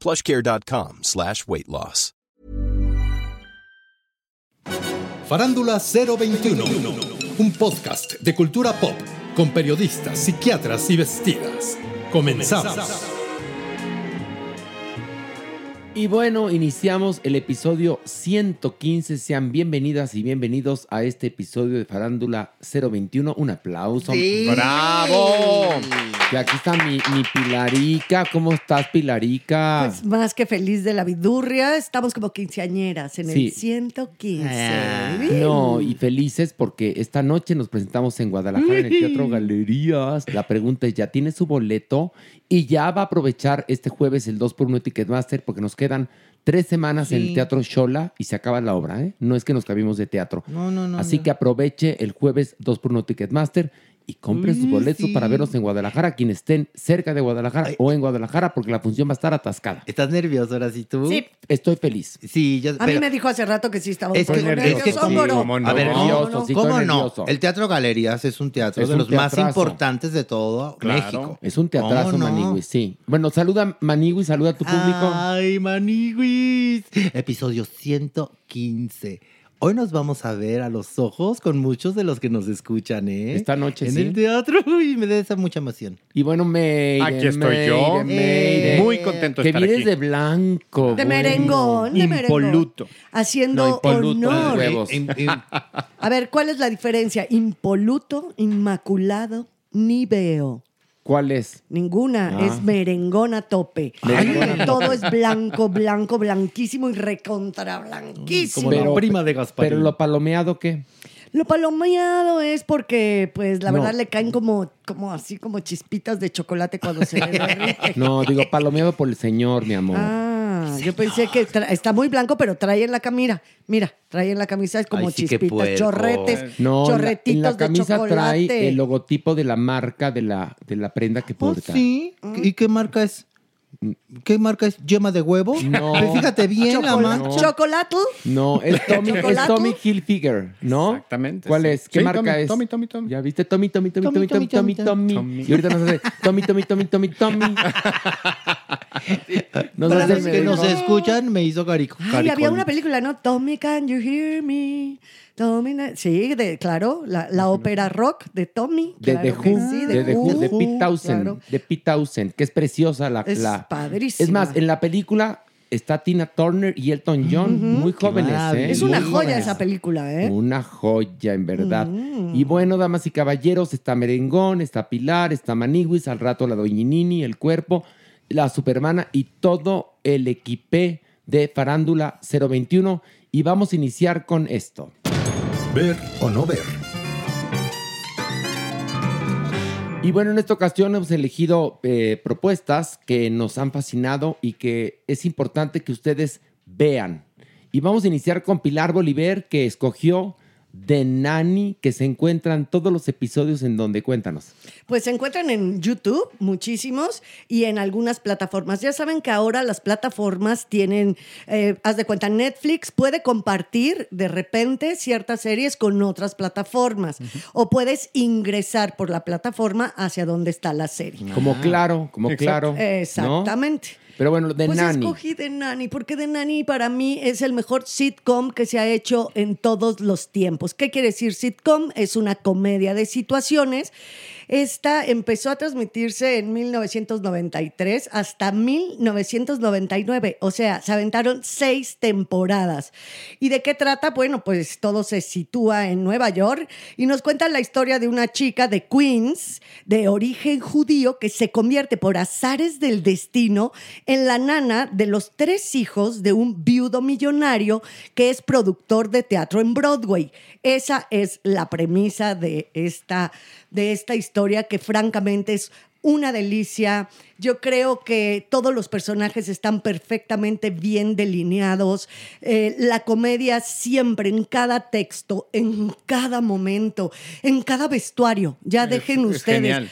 plushcare.com slash weight loss. Farándula 021, un podcast de cultura pop con periodistas, psiquiatras y vestidas. Comenzamos. Y bueno, iniciamos el episodio 115. Sean bienvenidas y bienvenidos a este episodio de Farándula 021. Un aplauso. Sí. ¡Bravo! Y aquí está mi, mi Pilarica. ¿Cómo estás, Pilarica? Pues más que feliz de la vidurria, estamos como quinceañeras en Sí. el 115. Ah, No, y felices porque esta noche nos presentamos en Guadalajara en el Teatro Galerías. La pregunta es, ¿ya tiene su boleto? Y ya va a aprovechar este jueves el 2x1 Ticketmaster porque nos quedan tres semanas en el. Teatro Shola y se acaba la obra, ¿eh? No es que nos cabimos de teatro. No, no, no. Así no. que aproveche el jueves 2x1 Ticketmaster y compre sus boletos sí. para verlos en Guadalajara, quienes estén cerca de Guadalajara o en Guadalajara porque la función va a estar atascada. ¿Estás nervioso ahora sí tú? Sí. Estoy feliz. Sí, yo. A mí me dijo hace rato que sí estaba Es que- poco es que- nervioso, sí, moro. cómo no. A ver, ¿cómo, Nervioso, sí, cómo estoy no? nervioso. El Teatro Galerías es un teatro Es de un los más importantes de todo México. Es un teatrazo, ¿Cómo no? Manigui, sí. Bueno, saluda Manigui, saluda a tu público. Ay, maniguis. Episodio 115. Hoy nos vamos a ver a los ojos con muchos de los que nos escuchan, ¿eh? Esta noche, En sí. el teatro. Uy, me da esa mucha emoción. Y bueno, Meire, Aquí estoy yo. Meire, Meire. Muy contento de Que estar vienes de blanco. De bueno. merengón, de merengón. Impoluto. Haciendo No, impoluto, honor. huevos. A ver, ¿cuál es la diferencia? Impoluto, inmaculado, ni veo. ¿Cuál es? Ninguna, Ah. es merengón a tope. Merengón a Todo es blanco, blanco, blanquísimo y recontra blanquísimo. Como la prima de Gasparín. Pero lo palomeado, ¿qué? Lo palomeado es porque, pues, la No. verdad le caen como, como así, como chispitas de chocolate cuando se le. No, digo palomeado por el señor, mi amor. Ah, yo pensé que está muy blanco, pero trae en la camisa. Mira, trae en la camisa es como Ay, sí, chispitas, chorretes, no, en la- chorretitos en la de camisa chocolate. trae el logotipo de la marca de la, de la prenda que ¿Oh, porta. sí? ¿Y qué marca es? ¿Qué marca es? ¿Yema de huevo? No. Pues fíjate bien la Chocolate. mancha. ¿Chocolate? No, es Tommy, es. Tommy Hilfiger, ¿no? Exactamente, ¿Cuál es? ¿Qué Sí, marca Tommy, es? Tommy, Tommy, Tommy. ¿Ya viste? Tommy, Tommy, Tommy, Tommy, Tommy, Tommy, Tommy. Tommy. Y ahorita nos hace Tommy, Tommy, Tommy, Tommy, Tommy. Nos Para los que nos escuchan, me hizo carico. Ay, había una película, ¿no? Tommy, can you hear me? Tommy, na- sí, de, claro, la, la ópera rock de Tommy. De claro The que Who, sí, de The Who, de Pete Townsend, claro. de Pete Townsend, que es preciosa la... Es la- padrísima. Es más, en la película está Tina Turner y Elton John, muy jóvenes, ¿eh? Es una Muy joya jóvenes. esa película, ¿eh? Una joya, en verdad. Mm. Y bueno, damas y caballeros, está Merengón, está Pilar, está Maniguis, al rato la Doñinini, el cuerpo, la Supermana y todo el equipé de Farándula 021. Y vamos a iniciar con esto. Ver o no ver. Y bueno, en esta ocasión hemos elegido eh, propuestas que nos han fascinado y que es importante que ustedes vean. Y vamos a iniciar con Pilar Bolívar, que escogió The Nanny, que se encuentran todos los episodios en donde cuéntanos. Pues se encuentran en YouTube, muchísimos, y en algunas plataformas. Ya saben que ahora las plataformas tienen, eh, haz de cuenta, Netflix puede compartir de repente ciertas series con otras plataformas, o puedes ingresar por la plataforma hacia donde está la serie. Como claro, como Exacto. claro. ¿no? Pero bueno, The pues Nanny. escogí The Nanny, porque The Nanny para mí es el mejor sitcom que se ha hecho en todos los tiempos. ¿Qué quiere decir sitcom? Es una comedia de situaciones. Esta empezó a transmitirse en 1993 hasta 1999. O sea, se aventaron seis temporadas. ¿Y de qué trata? Bueno, pues todo se sitúa en Nueva York y nos cuenta la historia de una chica de Queens, de origen judío, que se convierte por azares del destino en la nana de los tres hijos de un viudo millonario que es productor de teatro en Broadway. Esa es la premisa de esta, de esta historia que francamente es una delicia. Yo creo que todos los personajes están perfectamente bien delineados. Eh, la comedia siempre, en cada texto, en cada momento, en cada vestuario. Ya dejen es ustedes. genial.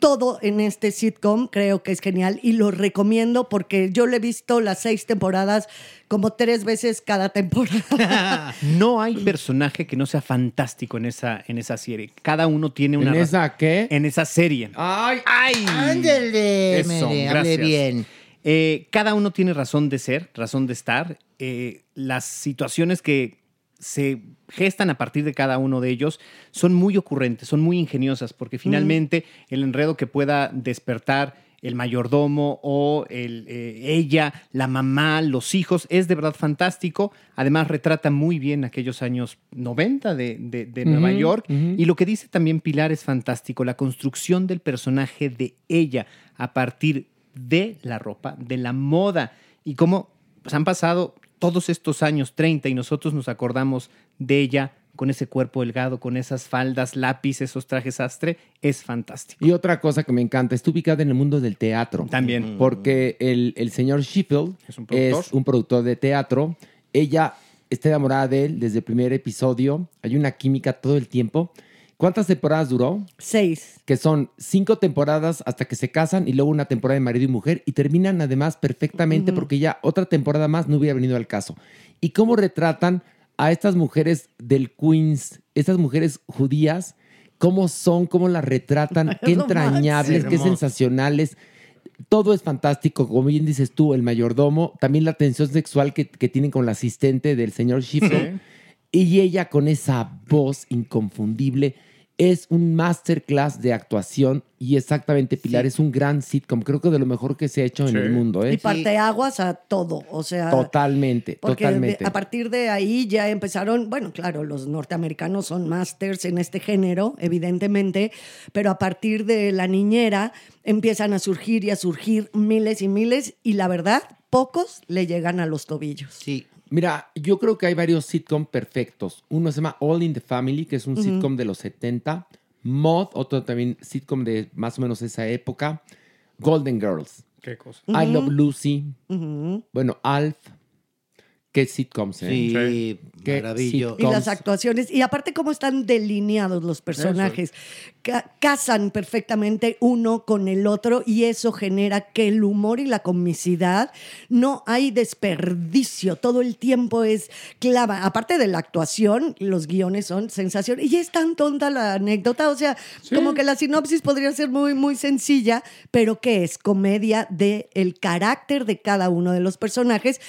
Todo en este sitcom creo que es genial y lo recomiendo porque yo le he visto las seis temporadas como tres veces cada temporada. No hay personaje que no sea fantástico en esa, en esa serie. Cada uno tiene una. ¿En esa qué? En esa serie. ¡Ay! ¡Ay! Ándele, Eso, Mere, hable gracias. bien. Eh, cada uno tiene razón de ser, razón de estar. Eh, las situaciones que se gestan a partir de cada uno de ellos son muy ocurrentes, son muy ingeniosas, porque finalmente el enredo que pueda despertar el mayordomo o el, eh, ella, la mamá, los hijos, es de verdad fantástico. Además, retrata muy bien aquellos años 90 de, de- de Nueva York. Y lo que dice también Pilar es fantástico, la construcción del personaje de ella a partir de la ropa, de la moda y cómo pues, han pasado todos estos años 30 y nosotros nos acordamos de ella con ese cuerpo delgado, con esas faldas, lápiz, esos trajes astre, es fantástico. Y otra cosa que me encanta, está ubicada en el mundo del teatro. También. Porque el, el señor Sheffield Es un productor. es un productor de teatro. Ella está enamorada de él desde el primer episodio. Hay una química todo el tiempo. ¿Cuántas temporadas duró? Seis. Que son cinco temporadas hasta que se casan y luego una temporada de marido y mujer y terminan además perfectamente porque ya otra temporada más no hubiera venido al caso. ¿Y cómo retratan a estas mujeres del Queens, estas mujeres judías? ¿Cómo son? ¿Cómo las retratan? Qué entrañables, qué sensacionales. Todo es fantástico, como bien dices tú, el mayordomo, también la tensión sexual que, que tienen con la asistente del señor Sheffield. Y ella con esa voz inconfundible es un masterclass de actuación y exactamente, Pilar, es un gran sitcom. Creo que de lo mejor que se ha hecho en el mundo. ¿eh? Y parteaguas a todo. O sea. Totalmente, totalmente. a partir de ahí ya empezaron, bueno, claro, los norteamericanos son masters en este género, evidentemente, pero a partir de la niñera empiezan a surgir y a surgir miles y miles y la verdad, pocos le llegan a los tobillos. Sí. Mira, yo creo que hay varios sitcom perfectos. Uno se llama All in the Family, que es un sitcom de los 70. Mod, otro también sitcom de más o menos esa época. Golden Girls. Qué cosa. I Love Lucy. Bueno, Alf. Qué sitcoms, ¿eh? Sí, Qué maravilloso. Y las actuaciones, y aparte cómo están delineados los personajes, Ca- casan perfectamente uno con el otro y eso genera que el humor y la comicidad no hay desperdicio, todo el tiempo es clava. Aparte de la actuación, los guiones son sensación y es tan tonta la anécdota, o sea, como que la sinopsis podría ser muy, muy sencilla, pero que es comedia de el carácter de cada uno de los personajes.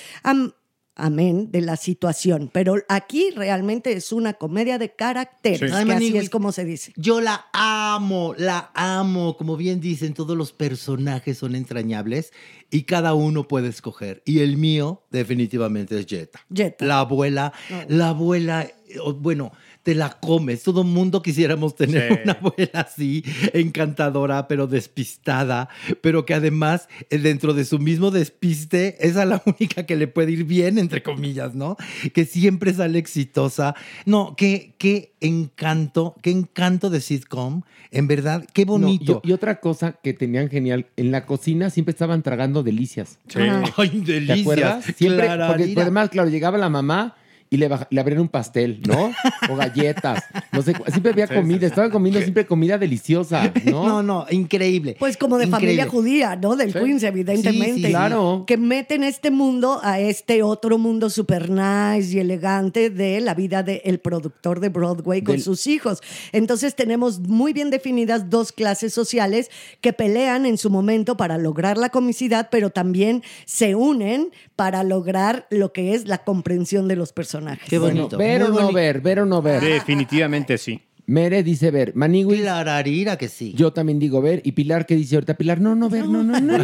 Amén, de la situación. Pero aquí realmente es una comedia de carácter, Sí. que Ay, así es como se dice. Yo la amo, la amo. Como bien dicen, todos los personajes son entrañables y cada uno puede escoger. Y el mío definitivamente es Jetta. Jetta. La abuela, la abuela, eh, bueno, te la comes. Todo mundo quisiéramos tener Sí. una abuela así, encantadora, pero despistada, pero que además eh, dentro de su mismo despiste es a la única que le puede ir bien, entre comillas, ¿no? Que siempre sale exitosa. No, qué, qué encanto, qué encanto de sitcom. En verdad, qué No, bonito. y, y otra cosa que tenían genial, en la cocina siempre estaban tragando delicias. Sí. Ay, ¿Te delicias. acuerdas? Siempre, porque además, claro, llegaba la mamá y le, baj- le abrían un pastel, ¿no? O galletas. No sé, siempre había comida. Estaban comiendo siempre comida deliciosa, ¿no? No, no, increíble. Pues como de familia judía, ¿no? Del Sí. Queens, evidentemente. Sí, sí, claro. Que meten este mundo a este otro mundo super nice y elegante de la vida del productor de Broadway con Del- sus hijos. Entonces tenemos muy bien definidas dos clases sociales que pelean en su momento para lograr la comicidad, pero también se unen para lograr lo que es la comprensión de los personajes. Qué Bueno, bonito. ver o no bonito. ver, ver o no ver. Definitivamente sí. Mere dice ver. Maniwis, Clararira que sí. yo también digo ver. Y Pilar, ¿qué dice ahorita? Pilar, no, no ver, no, no, no, no, no, no,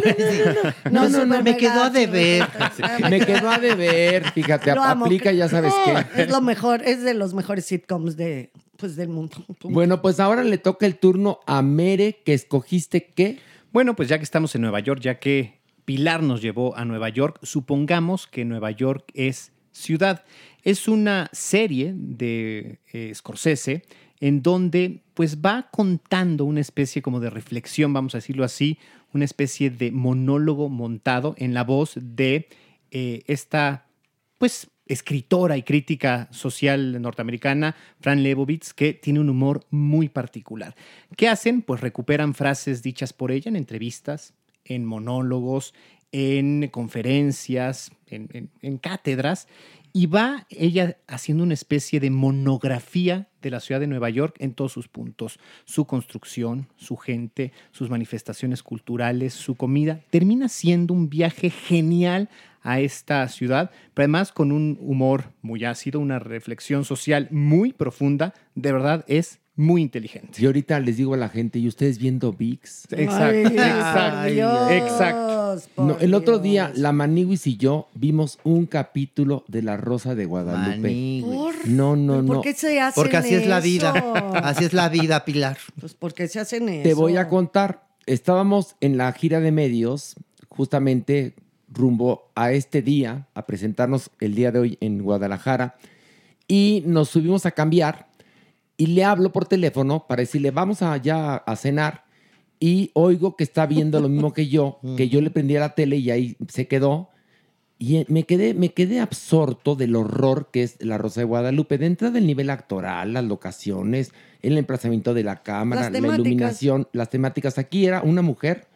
no, no, no, no, me quedó a deber. Me quedó a deber, fíjate, aplica ya sabes qué. Es lo mejor, es de los mejores sitcoms de, pues, del mundo. Bueno, pues ahora le toca el turno a Mere, que escogiste qué. Bueno, pues ya que estamos en Nueva York, ya que Pilar nos llevó a Nueva York, supongamos que Nueva York es ciudad. Es una serie de eh, Scorsese en donde pues va contando una especie como de reflexión, vamos a decirlo así, una especie de monólogo montado en la voz de eh, esta pues escritora y crítica social norteamericana, Fran Lebowitz, que tiene un humor muy particular. ¿Qué hacen? Pues recuperan frases dichas por ella en entrevistas, en monólogos, en conferencias, en, en- cátedras, y va ella haciendo una especie de monografía de la ciudad de Nueva York en todos sus puntos. Su construcción, su gente, sus manifestaciones culturales, su comida. Termina siendo un viaje genial a esta ciudad, pero además con un humor muy ácido, una reflexión social muy profunda. De verdad es muy inteligente. Y ahorita les digo a la gente, ¿y ustedes viendo VIX? Exacto, Ay, exacto, Dios, exacto. No, el otro día, la Maniwis y yo vimos un capítulo de La Rosa de Guadalupe. ¿Por? No, no, ¿Pero no. ¿Por qué se hacen Porque así es la vida. Así es la vida, Pilar. Pues porque se hacen eso. Te voy a contar. Estábamos en la gira de medios, justamente rumbo a este día, a presentarnos el día de hoy en Guadalajara, y nos subimos a cambiar y le hablo por teléfono para decirle, vamos allá a cenar, y oigo que está viendo lo mismo que yo, que yo le prendí a la tele y ahí se quedó. Y eh, me quedé, me quedé absorto del horror que es La Rosa de Guadalupe. De entrada del nivel actoral, las locaciones, el emplazamiento de la cámara, la iluminación, las temáticas. Aquí era una mujer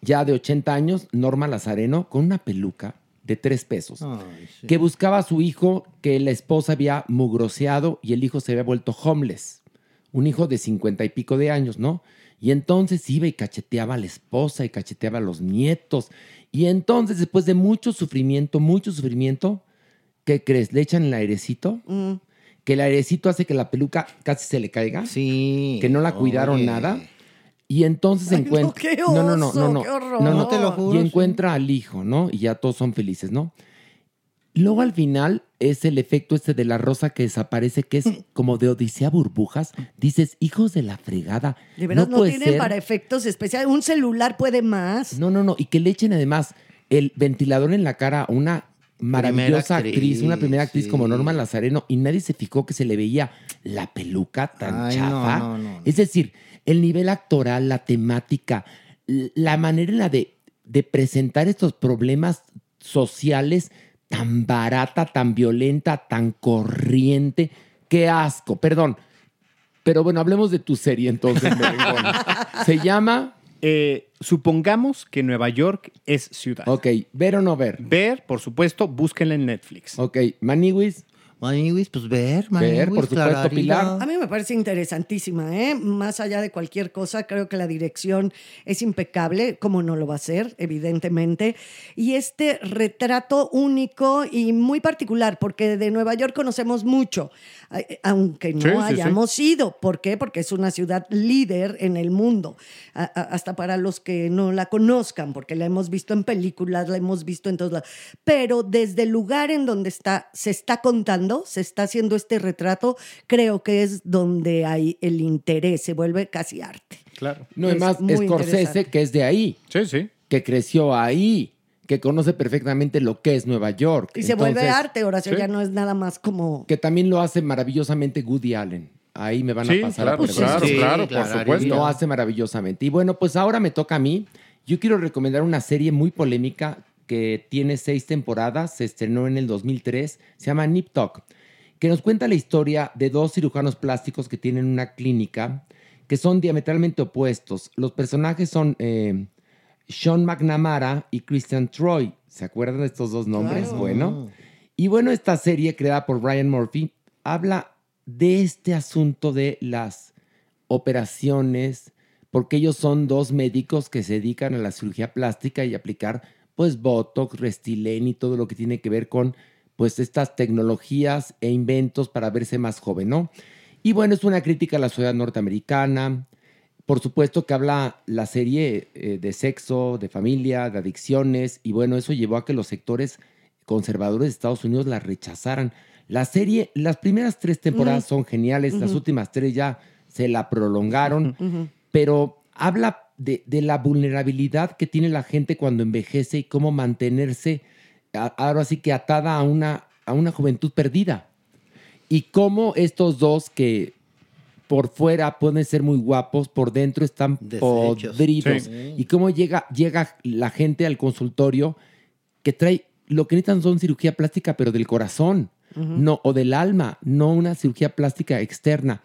ya de 80 años, Norma Lazareno, con una peluca de tres pesos, Ay, sí. que buscaba a su hijo que la esposa había mugroseado y el hijo se había vuelto homeless. Un hijo de cincuenta y pico de años, ¿no? Y entonces iba y cacheteaba a la esposa y cacheteaba a los nietos. Y entonces, después de mucho sufrimiento, mucho sufrimiento, ¿qué crees? Le echan el airecito, Mm. que el airecito hace que la peluca casi se le caiga, Sí. que no la cuidaron Oye. nada. Y entonces Ay, no, encuentra. no, no, no, no, no, qué horror. no, no, No te lo juro, Y sí. encuentra al hijo, ¿no? Y ya todos son felices, ¿no? Luego al final es el efecto este de la rosa que desaparece, que es como de Odisea Burbujas. Dices, hijos de la fregada. De verdad, no, puede tienen ser. para efectos especiales. Un celular puede más. No, no, no. Y que le echen además el ventilador en la cara a una maravillosa actriz, actriz, una primera actriz sí. como Norma Lazareno, y nadie se fijó que se le veía la peluca tan Ay, no, chafa. no, no, no. Es decir, el nivel actoral, la temática, la manera en la de, de presentar estos problemas sociales tan barata, tan violenta, tan corriente. Qué asco, perdón. Pero bueno, hablemos de tu serie entonces, merengón. Se llama, Eh, supongamos que Nueva York es ciudad. ok, ver o no ver. Ver, por supuesto, búsquenla en Netflix. Ok, Maniwis, Maniwis, pues ver, Ver, Maniwis, por supuesto. Pilar. A mí me parece interesantísima, ¿eh? Más allá de cualquier cosa, creo que la dirección es impecable, como no lo va a ser, evidentemente. Y este retrato único y muy particular, porque de Nueva York conocemos mucho, aunque no Sí, sí, sí. hayamos ido. ¿Por qué? Porque es una ciudad líder en el mundo, A- a- hasta para los que no la conozcan, porque la hemos visto en películas, la hemos visto en todos lados. Pero desde el lugar en donde está, se está contando, se está haciendo este retrato, creo que es donde hay el interés, se vuelve casi arte. Claro. no Es más, Scorsese, que es de ahí, Sí, sí. que creció ahí, que conoce perfectamente lo que es Nueva York. Y se vuelve arte, Horacio, sí. ya no es nada más como... Que también lo hace maravillosamente Woody Allen. Ahí me van Sí, a pasar claro, a Pues claro, Sí, claro, por claro, supuesto. Lo hace maravillosamente. Y bueno, pues ahora me toca a mí. Yo quiero recomendar una serie muy polémica que tiene seis temporadas, se estrenó en el 2003, se llama Nip Tuck. que nos cuenta la historia de dos cirujanos plásticos que tienen una clínica que son diametralmente opuestos. Los personajes son eh, Sean McNamara y Christian Troy. ¿Se acuerdan de estos dos nombres? Claro. Bueno. Y bueno, esta serie creada por Ryan Murphy habla de este asunto de las operaciones, porque ellos son dos médicos que se dedican a la cirugía plástica y aplicar pues Botox, Restylane y todo lo que tiene que ver con pues estas tecnologías e inventos para verse más joven, ¿no? Y bueno, es una crítica a la sociedad norteamericana. Por supuesto que habla la serie eh, de sexo, de familia, de adicciones, y bueno, eso llevó a que los sectores conservadores de Estados Unidos la rechazaran. La serie, las primeras tres temporadas son geniales, las últimas tres ya se la prolongaron, pero habla de, de la vulnerabilidad que tiene la gente cuando envejece y cómo mantenerse a- ahora sí que atada a una, a una juventud perdida. Y cómo estos dos que por fuera pueden ser muy guapos, por dentro están Deshechos. podridos. Sí. Y cómo llega, llega la gente al consultorio que trae, lo que necesitan son cirugía plástica, pero del corazón, no, o del alma, no una cirugía plástica externa.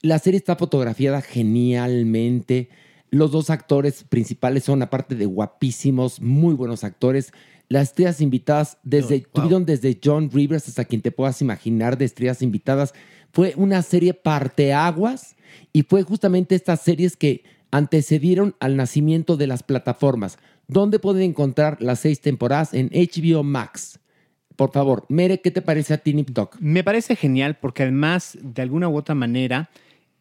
La serie está fotografiada genialmente. Los dos actores principales son, aparte de guapísimos, muy buenos actores. Las estrellas invitadas, desde, tuvieron desde John Rivers hasta quien te puedas imaginar de estrellas invitadas. Fue una serie parteaguas y fue justamente estas series que antecedieron al nacimiento de las plataformas. ¿Dónde pueden encontrar las seis temporadas? En HBO Max. Por favor, Mere, ¿qué te parece a ti, Nip? Me parece genial porque además, de alguna u otra manera,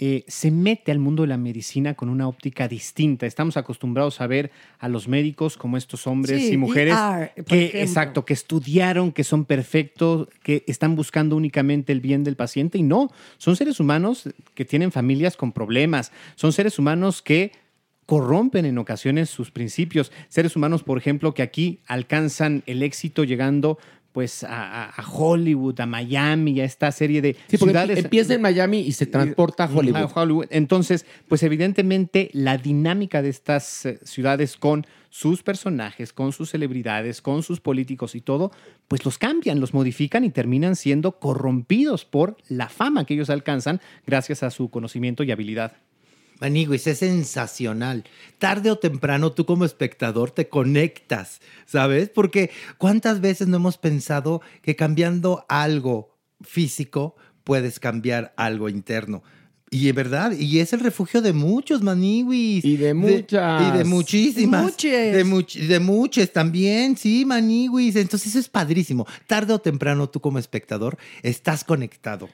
eh, se mete al mundo de la medicina con una óptica distinta. Estamos acostumbrados a ver a los médicos como estos hombres Sí, y mujeres ER, que, exacto, que estudiaron, que son perfectos, que están buscando únicamente el bien del paciente y no, son seres humanos que tienen familias con problemas, son seres humanos que corrompen en ocasiones sus principios. Seres humanos, por ejemplo, que aquí alcanzan el éxito llegando pues a, Hollywood, a Miami, a esta serie de Sí, porque ciudades. empieza en Miami y se transporta a Hollywood. A Hollywood. Entonces, pues evidentemente la dinámica de estas eh, ciudades con sus personajes, con sus celebridades, con sus políticos y todo, pues los cambian, los modifican y terminan siendo corrompidos por la fama que ellos alcanzan gracias a su conocimiento y habilidad. Maniguis, es sensacional. Tarde o temprano tú como espectador te conectas, ¿sabes? Porque cuántas veces no hemos pensado que cambiando algo físico puedes cambiar algo interno. Y es verdad, y es el refugio de muchos maniwis. Y de muchas. y de muchísimas. Muches. De, much- de muchas también, sí, maniwis. Entonces eso es padrísimo. Tarde o temprano tú como espectador estás conectado.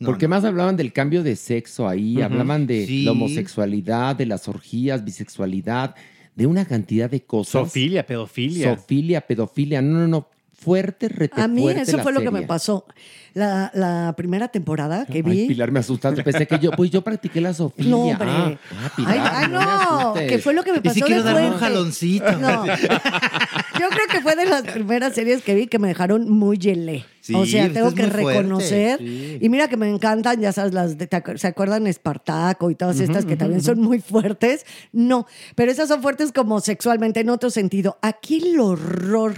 No, Porque no. más hablaban del cambio de sexo ahí, hablaban de Sí. la homosexualidad, de las orgías, bisexualidad, de una cantidad de cosas. Sofilia, pedofilia. Sofilia, pedofilia. No, no, no. Fuerte, rete A mí fuerte eso la fue lo que me pasó. La, la primera temporada que Ay, vi. Pilar, me asustaste. Pensé que yo, pues yo practiqué la Sofía. No, hombre. Ah, ah, Pilar, ay, ay, me no, que fue lo que me Y pasó si quiero de darme un jaloncito. No. Yo creo que fue de las primeras series que vi que me dejaron muy gelé. Sí, o sea, es tengo que reconocer. sí. Y mira que me encantan, ya sabes, las de, ¿te acu- ¿se acuerdan Espartaco y todas estas que también son muy fuertes? No, pero esas son fuertes como sexualmente en otro sentido. Aquí el horror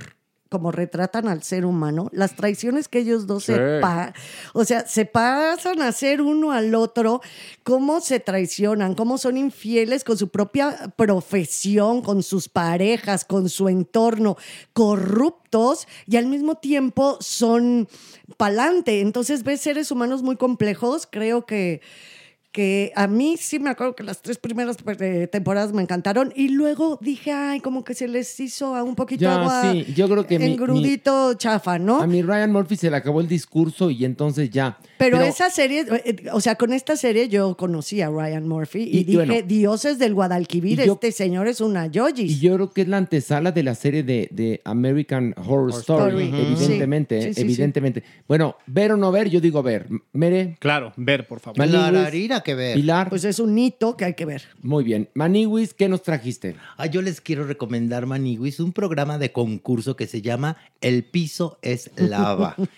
como retratan al ser humano, las traiciones que ellos dos se pa- o sea, se pasan a ser uno al otro, cómo se traicionan, cómo son infieles con su propia profesión, con sus parejas, con su entorno, corruptos y al mismo tiempo son pa'lante. Entonces ves seres humanos muy complejos, creo que que a mí sí me acuerdo que las tres primeras eh, temporadas me encantaron y luego dije, ay, como que se les hizo a un poquito Ya, agua sí, yo creo que mi- engrudito chafa, ¿no? A mi Ryan Murphy se le acabó el discurso y entonces ya. Pero, esa serie, eh, o sea, con esta serie yo conocí a Ryan Murphy y, Y- y dije, bueno, Dioses del Guadalquivir, y yo- este señor es una Y yoyis. yo creo que es la antesala de la serie de, de American Horror, Story, Story. evidentemente, Sí, sí, sí, evidentemente. Bueno, ver o no ver, yo digo ver. Mere, Claro, ver, por favor. La que ver. Pilar, Pues es un hito que hay que ver. muy bien. Maniwis, ¿qué nos trajiste? Ah, yo les quiero recomendar, Maniguis, un programa de concurso que se llama El piso es lava.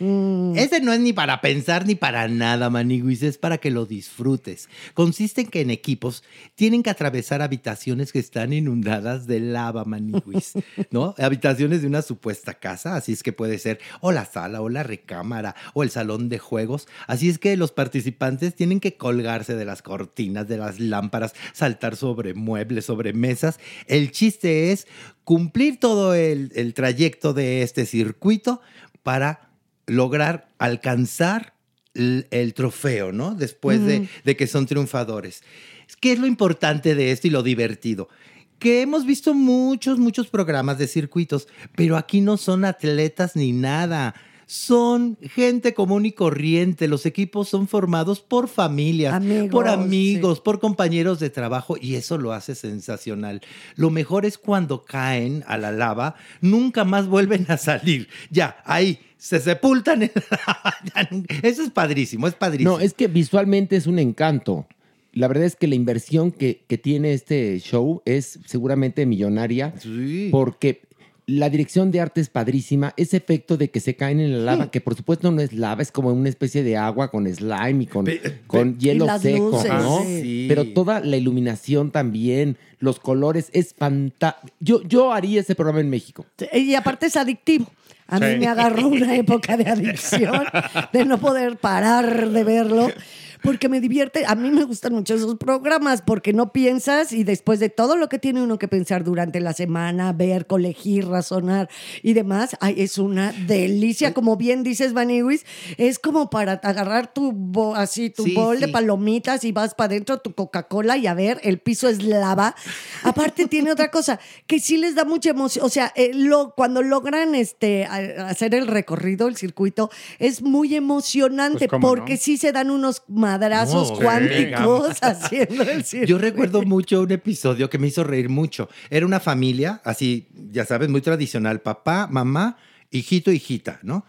Ese no es ni para pensar ni para nada, Maniguis, es para que lo disfrutes. Consiste en que en equipos tienen que atravesar habitaciones que están inundadas de lava, Maniguis, ¿no? Habitaciones de una supuesta casa, así es que puede ser o la sala o la recámara o el salón de juegos. Así es que los participantes tienen que colgarse de las cortinas, de las lámparas, saltar sobre muebles, sobre mesas. El chiste es cumplir todo el, el trayecto de este circuito para lograr alcanzar el, el trofeo, ¿no? Después de, de que son triunfadores. ¿Qué es lo importante de esto y lo divertido? Que hemos visto muchos, muchos programas de circuitos, pero aquí no son atletas ni nada. Son gente común y corriente. Los equipos son formados por familias, Amigos, por amigos, por compañeros de trabajo y eso lo hace sensacional. Lo mejor es cuando caen a la lava, nunca más vuelven a salir. Ya, ahí, se sepultan en la Eso es padrísimo, es padrísimo. No, es que visualmente es un encanto. La verdad es que la inversión que, que tiene este show es seguramente millonaria Sí. porque la dirección de arte es padrísima. Ese efecto de que se caen en la lava, que por supuesto no es lava, es como una especie de agua con slime y con, Pe- con hielo Y las seco, luces, ¿no? sí. Pero toda la iluminación también, los colores, es fantástico. Yo, yo haría ese programa en México. Y aparte es adictivo. A mí Sí. me agarró una época de adicción, de no poder parar de verlo, porque me divierte. A mí me gustan mucho esos programas, porque no piensas y después de todo lo que tiene uno que pensar durante la semana, ver, colegir, razonar y demás, ay, es una delicia. Como bien dices, Maniwis, es como para agarrar tu bo- así tu Sí, bol de palomitas y vas para adentro tu Coca-Cola y a ver, el piso es lava. Aparte tiene otra cosa que sí les da mucha emoción, o sea, eh, lo, cuando logran este hacer el recorrido, el circuito, es muy emocionante Pues, ¿cómo porque no? sí se dan unos madrazos No, cuánticos haciendo el circuito. Yo recuerdo mucho un episodio que me hizo reír mucho. Era una familia, así, ya sabes, muy tradicional, papá, mamá, hijito, hijita, ¿no?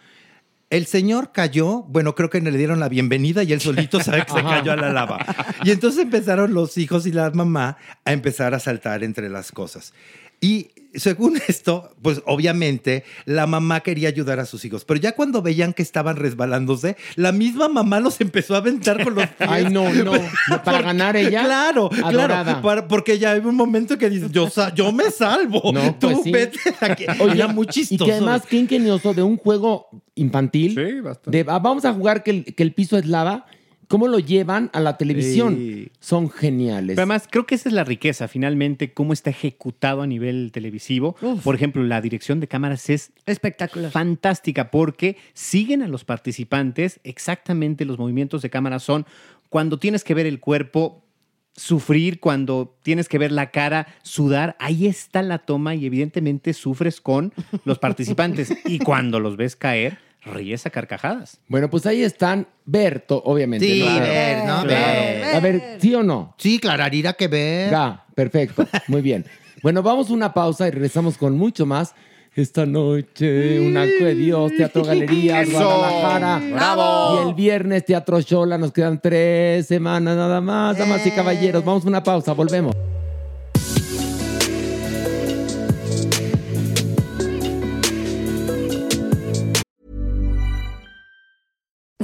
El señor cayó, bueno, creo que le dieron la bienvenida y él solito sabe que se cayó a la lava. Y entonces empezaron los hijos y la mamá a empezar a saltar entre las cosas. Y según esto, pues obviamente la mamá quería ayudar a sus hijos, pero ya cuando veían que estaban resbalándose, la misma mamá los empezó a aventar con los pies. Ay, no, no. Para ganar ella. Claro, Adorada. claro. para- porque ya hay un momento que dices, yo, sa- yo me salvo. No, Tú pues sí. vete de aquí. Oye, Era muy Y chistoso. que además, qué ingenioso de un juego infantil. Sí, bastante. de, ah, vamos a jugar que el, que el piso es lava. ¿Cómo lo llevan a la televisión? Sí. Son geniales. Pero además, creo que esa es la riqueza, finalmente, cómo está ejecutado a nivel televisivo. Por ejemplo, la dirección de cámaras es Espectacular. fantástica porque siguen a los participantes exactamente los movimientos de cámara son cuando tienes que ver el cuerpo sufrir, cuando tienes que ver la cara sudar, ahí está la toma y evidentemente sufres con los participantes y cuando los ves caer, ríes a carcajadas. Bueno, pues ahí están. Berto, obviamente. Sí, ¿no? ver, ¿no? Claro. Ver. A ver, ¿sí o no? Sí, clararira que ver. Ga, perfecto. Muy bien. Bueno, vamos a una pausa y regresamos con mucho más. Esta noche, un acto de Dios, Teatro Galerías. Guadalajara. ¡Bravo! Y el viernes, Teatro Shola. Nos quedan tres semanas nada más, damas y caballeros. Vamos a una pausa, volvemos.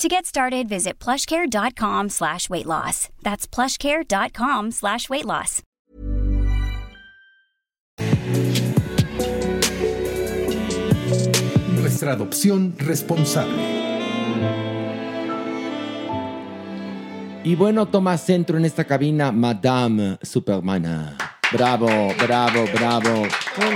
To get started, visit plushcare.com slash weight loss. That's plushcare.com slash weight loss. Nuestra adopción responsable. Y bueno, toma centro en esta cabina Madame Supermana. Bravo, bravo, bravo.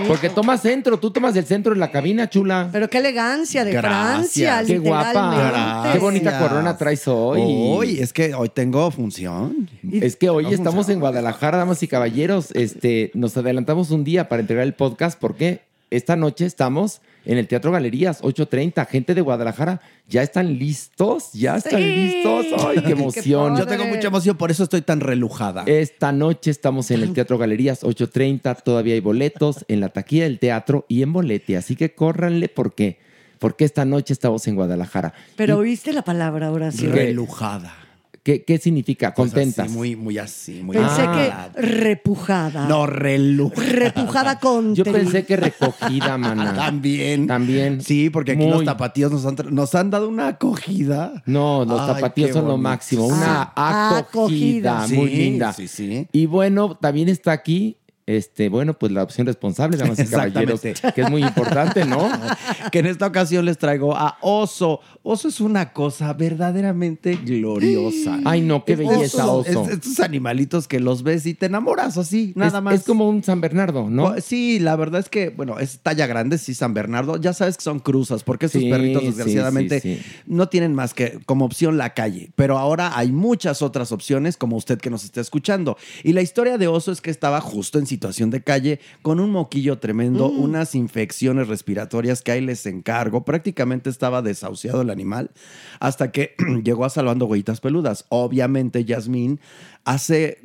Porque toma centro, tú tomas el centro de la cabina, chula. Pero qué elegancia de Gracias. Francia, Qué guapa. Qué bonita corona traes hoy. Hoy, es que hoy tengo función. Es que hoy Tengo estamos función. en Guadalajara, damas y caballeros. Este, nos adelantamos un día para entregar el podcast porque esta noche estamos en el Teatro Galerías, 8.30. Gente de Guadalajara, ¿ya están listos? ¿Ya están Sí. listos? ¡Ay, qué emoción! Yo tengo mucha emoción, por eso estoy tan relujada. Esta noche estamos en el Teatro Galerías 8.30, todavía hay boletos en la taquilla del teatro y en bolete, así que córranle porque, porque esta noche estamos en Guadalajara. Pero ¿Y oíste la palabra Horacio. relujada. ¿Qué, qué significa? Pues Contentas. así, muy, muy así, muy Pensé que repujada. No, relujada. Repujada con Yo pensé que recogida, mana. También. También. Sí, porque aquí Muy. los tapatíos nos han, nos han dado una acogida. No, los Ay, tapatíos son lo máximo. Una Ah, acogida, acogida. muy Sí, linda. Sí, sí. Y bueno, también está aquí, este, bueno, pues la opción responsable, damas y caballeros, que es muy importante, ¿no? que en esta ocasión les traigo a Oso. Oso es una cosa verdaderamente gloriosa. Ay, no, qué belleza, oso. estos animalitos que los ves y te enamoras así, nada es, más. es como un San Bernardo, ¿no? Pues, Sí, la verdad es que, bueno, es talla grande, sí, San Bernardo. Ya sabes que son cruzas, porque estos Sí, perritos, desgraciadamente, sí, sí. no tienen más que como opción la calle. Pero ahora hay muchas otras opciones, como usted que nos está escuchando. Y la historia de Oso es que estaba justo en situación de calle, con un moquillo tremendo, Mm. unas infecciones respiratorias que ahí les encargo. Prácticamente estaba desahuciado el animal, hasta que llegó a Salvando Huellitas Peludas. Obviamente, Yasmín hace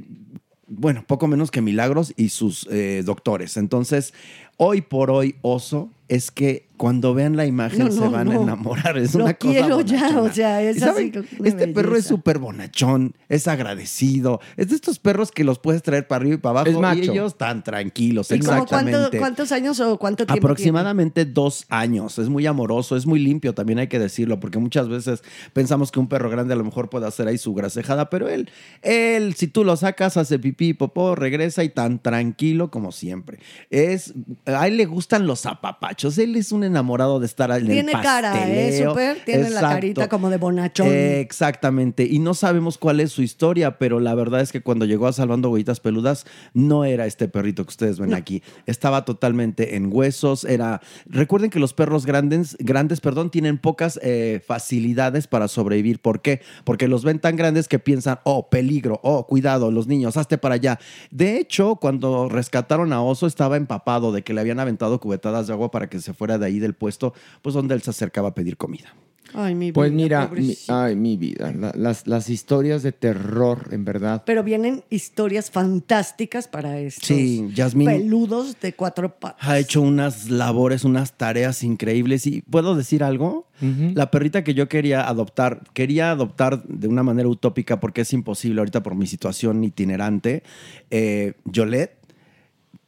bueno, poco menos que milagros y sus eh, doctores. Entonces, hoy por hoy, oso, es que cuando vean la imagen No, se no, van a enamorar. Es Lo una cosa quiero ya, bonachona. o sea, es ¿Y así Este perro es súper bonachón, es agradecido. Es de estos perros que los puedes traer para arriba y para Es abajo y macho. ellos tan tranquilos. ¿Y Exactamente. cuánto- cuántos años o cuánto tiempo Aproximadamente dos años. Es muy amoroso, es muy limpio, también hay que decirlo, porque muchas veces pensamos que un perro grande a lo mejor puede hacer ahí su grasejada, pero él, él, si tú lo sacas, hace pipí y popó, regresa y tan tranquilo como siempre. Es, a él le gustan los zapapachos. Él es un enamorado de estar en Tiene el cara, ¿eh? pasteleo. Súper. Tiene la carita como de bonachón. Eh, Exactamente. Y no sabemos cuál es su historia, pero la verdad es que cuando llegó a Salvando Huellitas Peludas, no era este perrito que ustedes ven aquí. Estaba totalmente en huesos. Era. Recuerden que los perros grandes, grandes, perdón, tienen pocas eh, facilidades para sobrevivir. ¿Por qué? Porque los ven tan grandes que piensan, oh, peligro, oh, cuidado, los niños, hazte para allá. De hecho, cuando rescataron a Oso, estaba empapado de que le habían aventado cubetadas de agua para que se fuera de ahí del puesto, pues donde él se acercaba a pedir comida. Ay, mi Pues vida, mira, mi- pobrecita. ay, mi vida, la- las, las historias de terror, en verdad. Pero vienen historias fantásticas para estos Sí, Yasmín peludos de cuatro patas. ha hecho unas labores, unas tareas increíbles. ¿Y puedo decir algo? La perrita que yo quería adoptar, quería adoptar de una manera utópica porque es imposible ahorita por mi situación itinerante, eh, Yolette,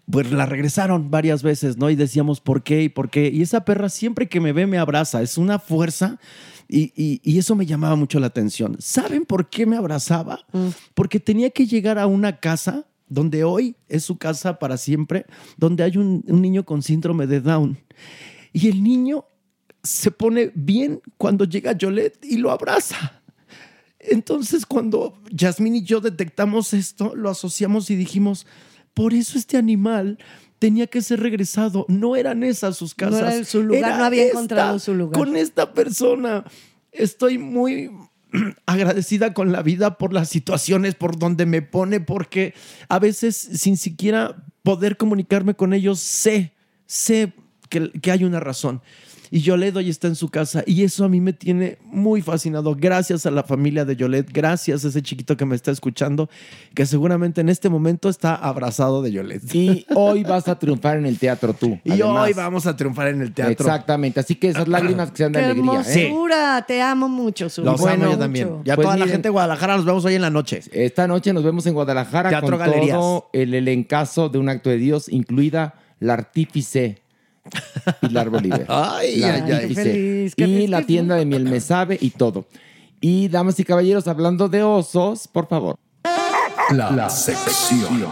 pues la regresaron varias veces, ¿no? Y decíamos, ¿por qué? ¿Y por qué? Y esa perra siempre que me ve me abraza, es una fuerza y, y- y eso me llamaba mucho la atención. ¿Saben por qué me abrazaba? Porque tenía que llegar a una casa donde hoy es su casa para siempre, donde hay un, un niño con síndrome de Down. Y el niño se pone bien cuando llega Yolette y lo abraza. Entonces, cuando Yasmín y yo detectamos esto, lo asociamos y dijimos, por eso este animal tenía que ser regresado. No eran esas sus No casas. era su lugar, era no había esta, encontrado su lugar. Con esta persona. Estoy muy agradecida con la vida por las situaciones por donde me pone, porque a veces sin siquiera poder comunicarme con ellos, sé, sé que, que hay una razón. Y Yolette hoy está en su casa y eso a mí me tiene muy fascinado. Gracias a la familia de Yolette, gracias a ese chiquito que me está escuchando, que seguramente en este momento está abrazado de Yolette. Y hoy vas a triunfar en el teatro tú. Y además. hoy vamos a triunfar en el teatro. Exactamente. Así que esas lágrimas que sean de ¡Qué alegría. ¿eh? hermosura! Te amo mucho, Su. Los Bueno, amo yo también. mucho. Ya Pues toda la gente de Guadalajara nos vemos hoy en la noche. Esta noche nos vemos en Guadalajara Teatro con Galerías. todo el elencazo de un acto de Dios, incluida la artífice Pilar Bolívar. Ay, La ay, ay. feliz, y feliz la tienda de miel me sabe y todo. Y damas y caballeros, hablando de osos, por favor. La, la sección.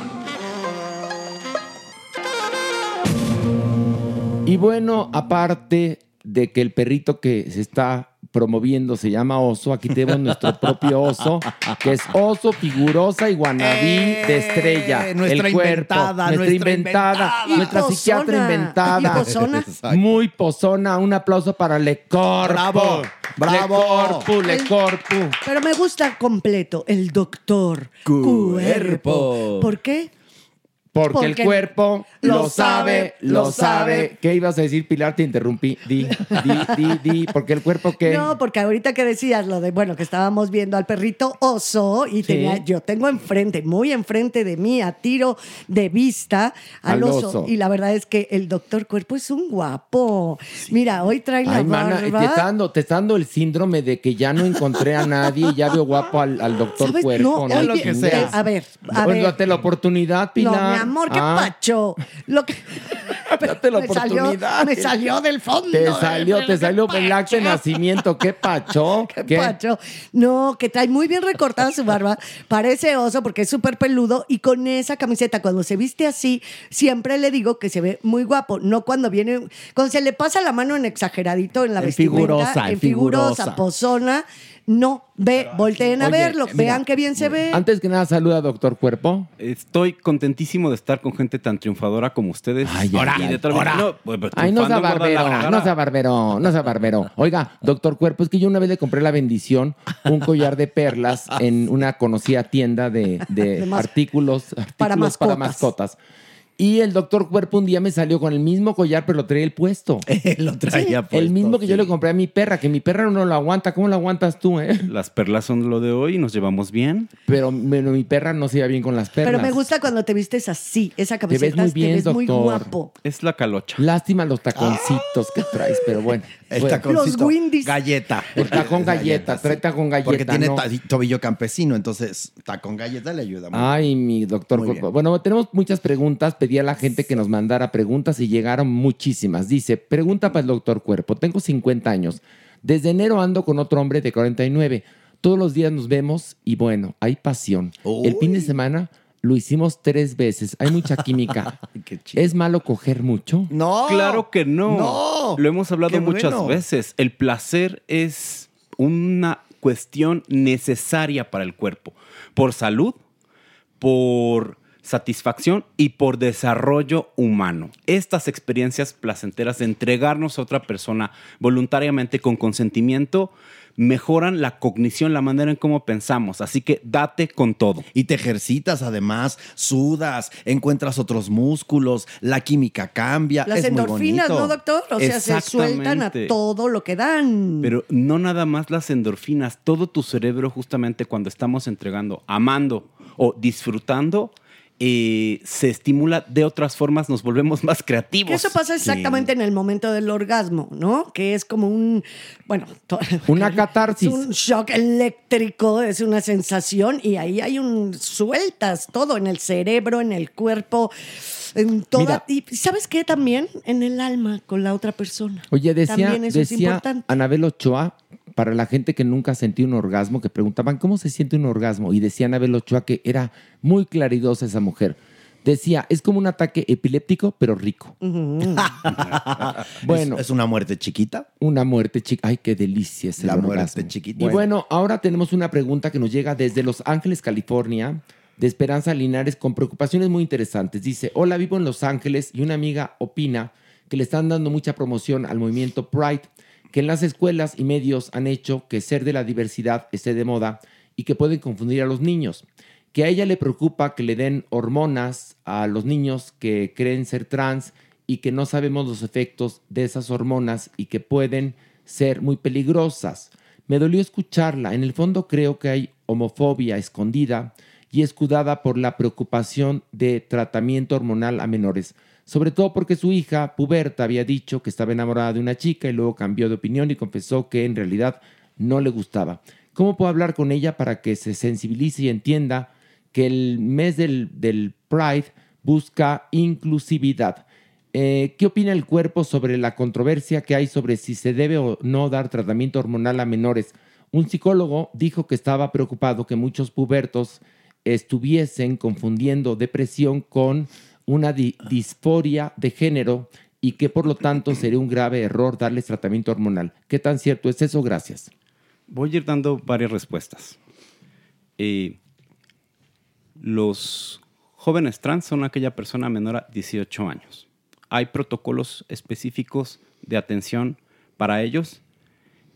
Y bueno, aparte de que el perrito que se está promoviendo se llama oso, aquí tenemos nuestro propio oso, que es oso, figurosa y guanabí de estrella. Eh, nuestra el cuerpo, inventada, nuestra inventada, inventada. nuestra psiquiatra inventada. pozona. Muy pozona. Un aplauso para Le Corpo. Bravo, bravo. Le Corpo, Le Corpo. Pero me gusta completo, el doctor. Cuerpo. ¿Por qué? Porque, el cuerpo lo sabe, lo sabe. ¿Qué ibas a decir, Pilar? Te interrumpí. Di, di, di, di. Porque el cuerpo que... No, porque ahorita que decías lo de, bueno, que estábamos viendo al perrito oso y tenía, yo tengo enfrente, muy enfrente de mí, a tiro de vista al, Al oso. oso. Y la verdad es que el doctor cuerpo es un guapo. Mira, hoy trae la Ay, mana, te barba. está, dando, te está dando el síndrome de que ya no encontré a nadie y ya veo guapo al, al doctor ¿Sabes? Cuerpo. No, oye, lo que sea. eh, a ver, a Pues ver. date la oportunidad, Pilar. No, amor, qué Ah, pacho. Lo que... Date la me salió- oportunidad. me salió del fondo. Te eh, salió, te salió el acto de nacimiento. ¿Qué pacho? Qué pacho. No, que trae muy bien recortada su barba. Parece oso porque es súper peludo y con esa camiseta, cuando se viste así, siempre le digo que se ve muy guapo. No cuando viene, cuando se le pasa la mano en exageradito en la En vestimenta, figurosa, en en figurosa, figurosa. pozona. No, ve, volteen a Oye, verlo, mira, vean qué bien se ve. Antes que nada, saluda, doctor Cuerpo. Estoy contentísimo de estar con gente tan triunfadora como ustedes. Ay, y de tal- Ahora. No, pues, pues, Ay, no sea triunfando en barbero, Guadalajara. no sea barbero, no sea barbero. Oiga, doctor Cuerpo, es que yo una vez le compré la bendición, un collar de perlas en una conocida tienda de, de De mas- artículos, artículos para, mascotas. mascotas. Y el doctor Cuerpo un día me salió con el mismo collar, pero lo traía el puesto. lo traía el puesto, mismo que yo le compré a mi perra, que mi perra no lo aguanta. ¿Cómo lo aguantas tú, eh? Las perlas son lo de hoy, nos llevamos bien. Pero, pero mi perra no se iba bien con las perlas. Pero me gusta cuando te vistes así, esa ves camiseta, muy bien, te ves muy doctor. guapo. Es la calocha. Lástima los taconcitos que traes, pero bueno. El Bueno, taconcito. Los Windys. Galleta. El tacón galleta, trae tacón galleta. Porque tiene tobillo campesino, entonces tacón galleta le ayuda mucho. Ay, mi doctor. Muy Cuerpo. bien. Bueno, tenemos muchas preguntas. Pedí a la gente que nos mandara preguntas y llegaron muchísimas. Dice, pregunta para el doctor Cuerpo. Tengo 50 años. Desde enero ando con otro hombre de 49. Todos los días nos vemos y bueno, hay pasión. El fin de semana lo hicimos tres veces. Hay mucha química. Qué chido. ¿Es malo coger mucho? No. Claro que no. No. Lo hemos hablado Qué muchas bueno. veces. El placer es una cuestión necesaria para el cuerpo. Por salud, por satisfacción y por desarrollo humano. Estas experiencias placenteras de entregarnos a otra persona voluntariamente con consentimiento mejoran la cognición, la manera en cómo pensamos. Así que date con todo. Y te ejercitas además, sudas, encuentras otros músculos, la química cambia. Las es endorfinas. ¿no, doctor? O sea, se sueltan a todo lo que dan. Pero no nada más las endorfinas, todo tu cerebro justamente cuando estamos entregando, amando o disfrutando, eh, se estimula de otras formas, nos volvemos más creativos. Eso pasa exactamente en el momento del orgasmo, ¿no? Que es como un, bueno, Una catarsis. es un shock eléctrico, es una sensación y ahí hay un sueltas todo en el cerebro, en el cuerpo, en toda y sabes qué también en el alma con la otra persona. Oye, decía, también eso es decía importante. Anabel Ochoa, para la gente que nunca sentido un orgasmo, que preguntaban cómo se siente un orgasmo, y decía Anabel Ochoa que era muy claridosa esa mujer. Decía, es como un ataque epiléptico, pero rico. Bueno. ¿Es, es una muerte chiquita? Una muerte chica. Ay, qué delicia es el La muerte chiquita. Y bueno, ahora tenemos una pregunta que nos llega desde Los Ángeles, California, de Esperanza Linares, con preocupaciones muy interesantes. Dice, hola, vivo en Los Ángeles y una amiga opina que le están dando mucha promoción al movimiento Pride, que en las escuelas y medios han hecho que ser de la diversidad esté de moda y que pueden confundir a los niños. Que a ella le preocupa que le den hormonas a los niños que creen ser trans y que no sabemos los efectos de esas hormonas y que pueden ser muy peligrosas. Me dolió escucharla. En el fondo creo que hay homofobia escondida y escudada por la preocupación de tratamiento hormonal a menores. Sobre todo porque su hija, puberta, había dicho que estaba enamorada de una chica y luego cambió de opinión y confesó que en realidad no le gustaba. ¿Cómo puedo hablar con ella para que se sensibilice y entienda que el mes del, del Pride busca inclusividad? Eh, ¿Qué opina el cuerpo sobre la controversia que hay sobre si se debe o no dar tratamiento hormonal a menores? Un psicólogo dijo que estaba preocupado que muchos pubertos estuviesen confundiendo depresión con una di- disforia de género y que por lo tanto sería un grave error darles tratamiento hormonal. ¿Qué tan cierto es eso? Gracias. Voy a ir dando varias respuestas. Eh, los jóvenes trans son aquella persona menor a 18 años. Hay protocolos específicos de atención para ellos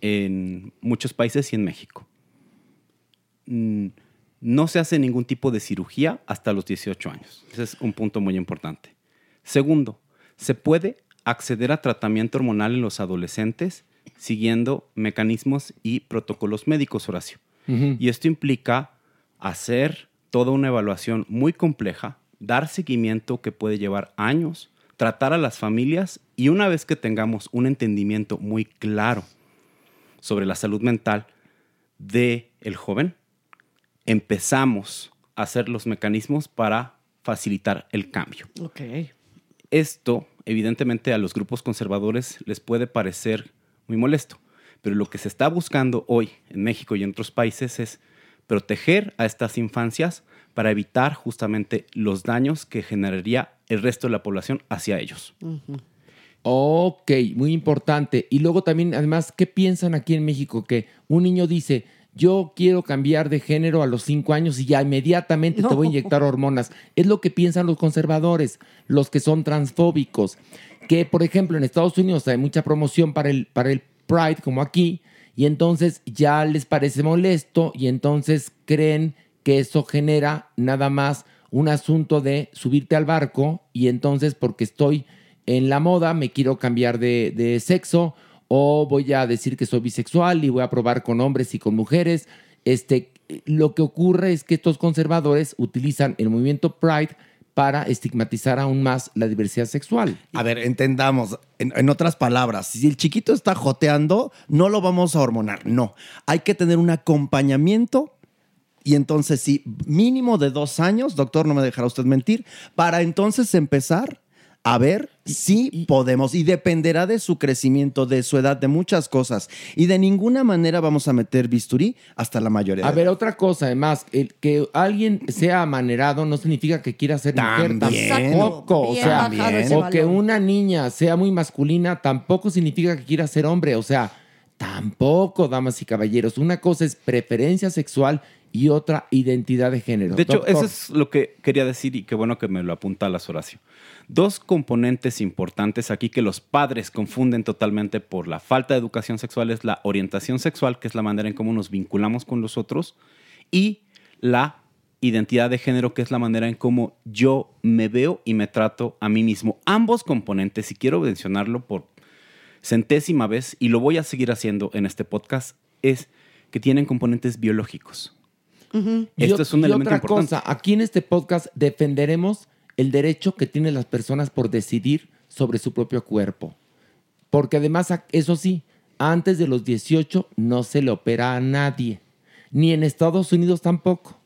en muchos países y en México. Mm, No se hace ningún tipo de cirugía hasta los 18 años. Ese es un punto muy importante. Segundo, se puede acceder a tratamiento hormonal en los adolescentes siguiendo mecanismos y protocolos médicos, Horacio. Y esto implica hacer toda una evaluación muy compleja, dar seguimiento que puede llevar años, tratar a las familias y una vez que tengamos un entendimiento muy claro sobre la salud mental de el joven, empezamos a hacer los mecanismos para facilitar el cambio. Ok. Esto, evidentemente, a los grupos conservadores les puede parecer muy molesto, pero lo que se está buscando hoy en México y en otros países es proteger a estas infancias para evitar justamente los daños que generaría el resto de la población hacia ellos. Ok, muy importante. Y luego también, además, ¿qué piensan aquí en México? Que un niño dice, yo quiero cambiar de género a los cinco años y ya inmediatamente te voy a inyectar hormonas. Es lo que piensan los conservadores, los que son transfóbicos. Que, por ejemplo, en Estados Unidos hay mucha promoción para el, para el Pride, como aquí, y entonces ya les parece molesto y entonces creen que eso genera nada más un asunto de subirte al barco y entonces porque estoy en la moda me quiero cambiar de, de sexo o voy a decir que soy bisexual y voy a probar con hombres y con mujeres. Este, lo que ocurre es que estos conservadores utilizan el movimiento Pride para estigmatizar aún más la diversidad sexual. A ver, entendamos, en, en otras palabras, si el chiquito está joteando, no lo vamos a hormonar, no. Hay que tener un acompañamiento y entonces sí, mínimo de dos años, doctor, no me dejará usted mentir, para entonces empezar a ver si podemos y dependerá de su crecimiento, de su edad, de muchas cosas. Y de ninguna manera vamos a meter bisturí hasta la mayoría. A ver, otra cosa, además, el que alguien sea amanerado no significa que quiera ser mujer También. tampoco. O sea, o que una niña sea muy masculina tampoco significa que quiera ser hombre. O sea, Tampoco, damas y caballeros. Una cosa es preferencia sexual y otra identidad de género. De hecho, Doctor. eso es lo que quería decir y qué bueno que me lo apunta las Horacio. Dos componentes importantes aquí que los padres confunden totalmente por la falta de educación sexual es la orientación sexual, que es la manera en cómo nos vinculamos con los otros, y la identidad de género, que es la manera en cómo yo me veo y me trato a mí mismo. Ambos componentes, y quiero mencionarlo por centésima vez, y lo voy a seguir haciendo en este podcast, es que tienen componentes biológicos. Esto es un y elemento otra importante. cosa, aquí en este podcast defenderemos el derecho que tienen las personas por decidir sobre su propio cuerpo. Porque además, eso sí, antes de los 18 no se le opera a nadie. Ni en Estados Unidos tampoco.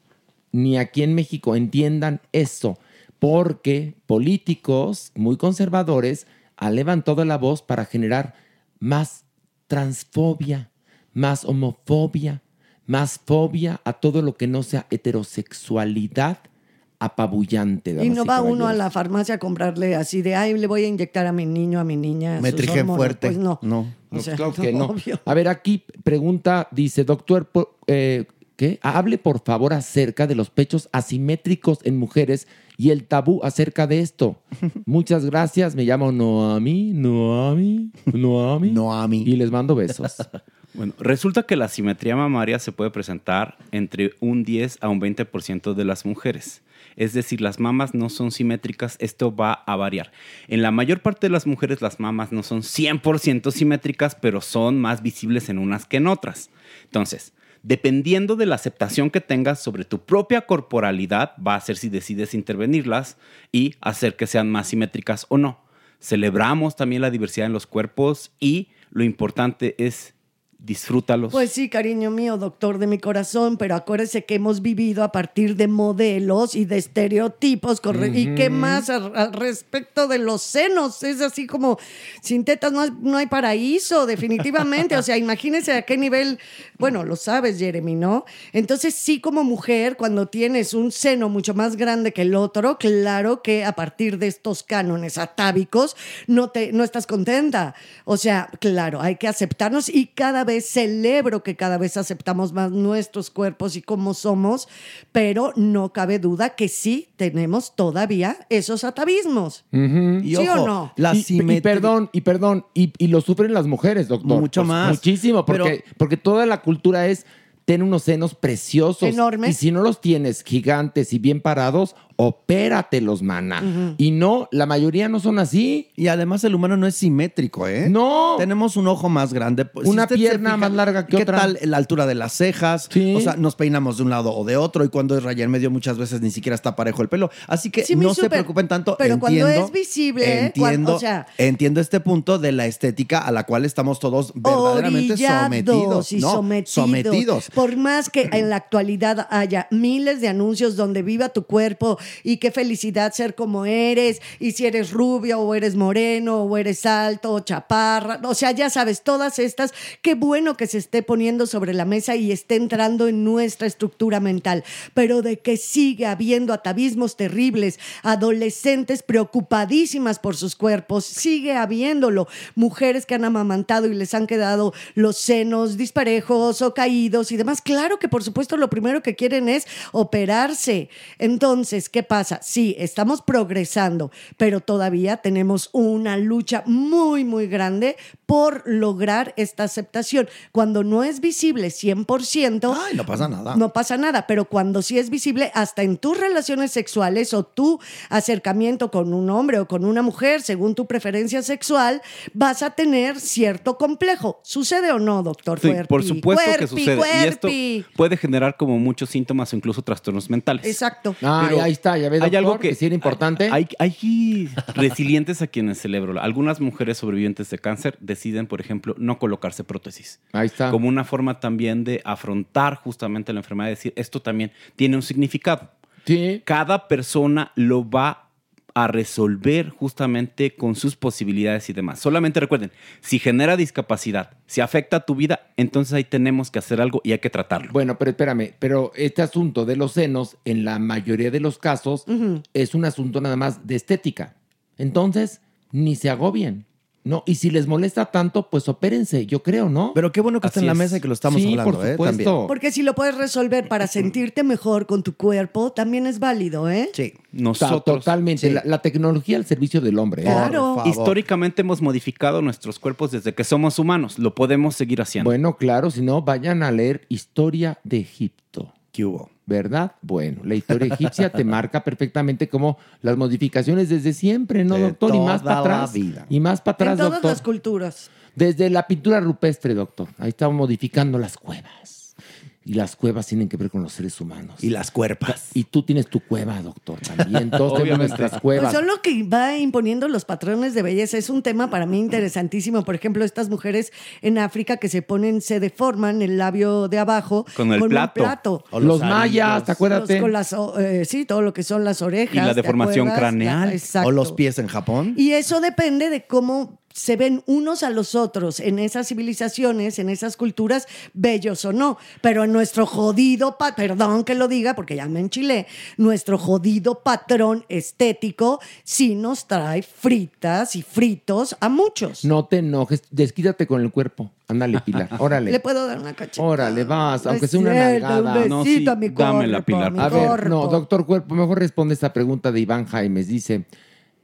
Ni aquí en México. Entiendan eso. Porque políticos muy conservadores han levantado la voz para generar más transfobia, más homofobia, más fobia a todo lo que no sea heterosexualidad apabullante. Y no va uno a la farmacia a comprarle así de, ay, le voy a inyectar a mi niño, a mi niña. Metrigen hormonas". fuerte. Pues no. No. O sea, claro que no. obvio. A ver, aquí pregunta, dice, doctor, eh, ¿qué? Hable por favor acerca de los pechos asimétricos en mujeres y el tabú acerca de esto. Muchas gracias, me llamo Noami, Noami, Noami. Noami. Y les mando besos. Bueno, resulta que la simetría mamaria se puede presentar entre un 10 a un 20% de las mujeres. Es decir, las mamas no son simétricas, esto va a variar. En la mayor parte de las mujeres las mamas no son 100% simétricas, pero son más visibles en unas que en otras. Entonces, dependiendo de la aceptación que tengas sobre tu propia corporalidad, va a ser si decides intervenirlas y hacer que sean más simétricas o no. Celebramos también la diversidad en los cuerpos y lo importante es disfrútalos. Pues sí, cariño mío, doctor de mi corazón, pero acuérdese que hemos vivido a partir de modelos y de estereotipos, corre- y qué más al, al respecto de los senos, es así como sin tetas no, hay- no hay paraíso, definitivamente, o sea, imagínese a qué nivel, bueno, lo sabes, Jeremy, ¿no? Entonces sí, como mujer, cuando tienes un seno mucho más grande que el otro, claro que a partir de estos cánones atávicos no, te, no estás contenta, o sea, claro, hay que aceptarnos y cada vez celebro que cada vez aceptamos más nuestros cuerpos y cómo somos, pero no cabe duda que sí tenemos todavía esos atavismos. Ujú. ¿Sí o no? La y, y perdón, y perdón, y, y lo sufren las mujeres, doctor. Mucho Pues, más. Muchísimo, porque, porque toda la cultura es ten unos senos preciosos. Enormes. Y si no los tienes gigantes y bien parados, opératelos, mana. Y no, la mayoría no son así. Y además el humano no es simétrico, ¿eh? No. Tenemos un ojo más grande. Pues, Una pierna más larga que ¿qué otra. tal la altura de las cejas? Sí. O sea, nos peinamos de un lado o de otro y cuando es raya en medio muchas veces ni siquiera está parejo el pelo. Así que Sí, no se preocupen tanto. Pero cuando es visible, entiendo, cuando- o sea- entiendo este punto de la estética a la cual estamos todos verdaderamente sometidos. y ¿no? sometidos. sometidos. Por más que en la actualidad haya miles de anuncios donde viva tu cuerpo y qué felicidad ser como eres, y si eres rubio o eres moreno o eres alto o chaparra, o sea, ya sabes, todas estas, qué bueno que se esté poniendo sobre la mesa y esté entrando en nuestra estructura mental, pero de que sigue habiendo atavismos terribles, adolescentes preocupadísimas por sus cuerpos, sigue habiéndolo, mujeres que han amamantado y les han quedado los senos disparejos o caídos y demás. Claro que por supuesto lo primero que quieren es operarse. Entonces, ¿qué pasa? Sí, estamos progresando, pero todavía tenemos una lucha muy, muy grande por lograr esta aceptación. Cuando no es visible 100%, Ay, no pasa nada. no pasa nada, pero cuando sí es visible, hasta en tus relaciones sexuales o tu acercamiento con un hombre o con una mujer, según tu preferencia sexual, vas a tener cierto complejo. ¿Sucede o no, doctor? Sí, Fuerpi? por supuesto que sucede. Y esto puede generar como muchos síntomas o incluso trastornos mentales. Exacto. Ah, Pero ahí está, ya ves, hay doctor, algo que, que sí era importante. Hay, hay resilientes a quienes celebro. Algunas mujeres sobrevivientes de cáncer deciden, por ejemplo, no colocarse prótesis. Ahí está. Como una forma también de afrontar justamente la enfermedad y decir, esto también tiene un significado. Sí. Cada persona lo va a resolver justamente con sus posibilidades y demás. Solamente recuerden, si genera discapacidad, si afecta tu vida, entonces ahí tenemos que hacer algo y hay que tratarlo. Bueno, pero espérame, pero este asunto de los senos, en la mayoría de los casos, es un asunto nada más de estética. Entonces, ni se agobien. No, y si les molesta tanto, pues opérense, yo creo, ¿no? Pero qué bueno que está en la mesa y que lo estamos sí, hablando, por ¿eh? También. Porque si lo puedes resolver para sentirte mejor con tu cuerpo, también es válido, ¿eh? Sí. Ta- Totalmente. La, la tecnología al servicio del hombre. ¿eh? Claro. Históricamente hemos modificado nuestros cuerpos desde que somos humanos. Lo podemos seguir haciendo. Bueno, claro, si no, vayan a leer Historia de Egipto. ¿Qué hubo? ¿Verdad? Bueno, la historia egipcia te marca perfectamente como las modificaciones desde siempre, ¿no, De doctor? Y más para atrás. vida. Y más para En atrás, todas doctor. las culturas. Desde la pintura rupestre, doctor. Ahí estamos modificando las cuevas. Y las cuevas tienen que ver con los seres humanos. Y las cuerpas. Y tú tienes tu cueva, doctor, también. Todos tenemos Obviamente. nuestras Pues cuevas. son lo que va imponiendo los patrones de belleza. Es un tema para mí interesantísimo. Por ejemplo, estas mujeres en África que se ponen, se deforman el labio de abajo Con el un plato. plato. O los mayas, con las, o- eh, sí, todo lo que son las orejas. Y la ¿te deformación acuerdas? craneal. La- exacto. O los pies en Japón. Y eso depende de cómo se ven unos a los otros en esas civilizaciones, en esas culturas, bellos o no. Pero en nuestro jodido, pa- perdón que lo diga porque ya me enchilé, nuestro jodido patrón estético sí nos trae fritas y fritos a muchos. No te enojes, desquítate con el cuerpo. Ándale, Pilar. Órale. Le puedo dar una cachetada. Órale, vas, aunque sea una nalgada. Un No, sí, a mi dámela, cuerpo, Pilar, a mi A ver, no, doctor Cuerpo, mejor responde esta pregunta de Iván Jaimes. Dice,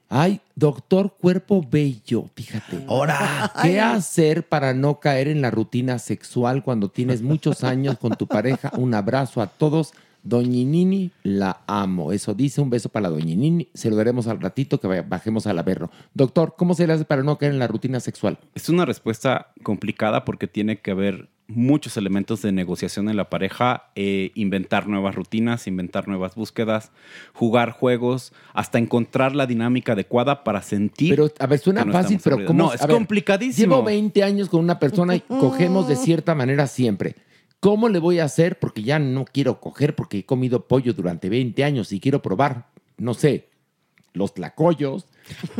ay, doctor Cuerpo Bello, fíjate. Ahora. ¿Qué hacer para no caer en la rutina sexual cuando tienes muchos años con tu pareja? Un abrazo a todos. Doñinini, la amo. Eso dice, un beso para la Doñinini. Se lo daremos al ratito que bajemos al averno. Doctor, ¿cómo se le hace para no caer en la rutina sexual? Es una respuesta complicada porque tiene que haber muchos elementos de negociación en la pareja, eh, inventar nuevas rutinas, inventar nuevas búsquedas, jugar juegos, hasta encontrar la dinámica adecuada para sentir. Pero, a ver, suena no fácil, pero. ¿cómo? No, es ver, complicadísimo. Llevo 20 años con una persona y cogemos de cierta manera siempre. ¿Cómo le voy a hacer? Porque ya no quiero coger porque he comido pollo durante 20 años y quiero probar, no sé, los tlacoyos.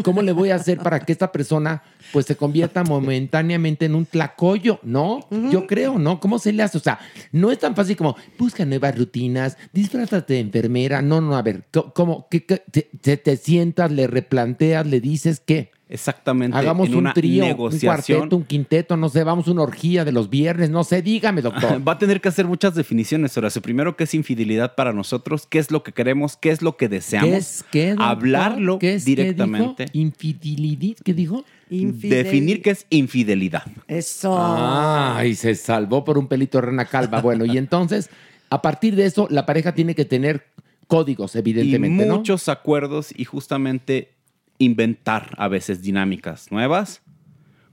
¿Cómo le voy a hacer para que esta persona pues se convierta momentáneamente en un tlacoyo? ¿No? Yo creo, ¿no? ¿Cómo se le hace? O sea, no es tan fácil como busca nuevas rutinas, disfrázate de enfermera. No, no, a ver, ¿cómo? ¿Qué, qué- te, te- te sientas, le replanteas, le dices qué? Exactamente. Hagamos en un una trío, un cuarteto, un quinteto, no sé, vamos a una orgía de los viernes, no sé, dígame, doctor. Va a tener que hacer muchas definiciones, Horacio. Primero, ¿qué es infidelidad para nosotros? ¿Qué es lo que queremos? ¿Qué es lo que deseamos? ¿Qué es qué, doctor? Hablarlo ¿Qué es qué directamente. dijo? ¿Infidelidad? ¿Qué dijo? Infidel- Definir qué es infidelidad. Eso. Ay, se salvó por un pelito de rana calva. Bueno, y entonces, a partir de eso, la pareja tiene que tener códigos, evidentemente, y ¿no? muchos acuerdos y justamente inventar a veces dinámicas nuevas,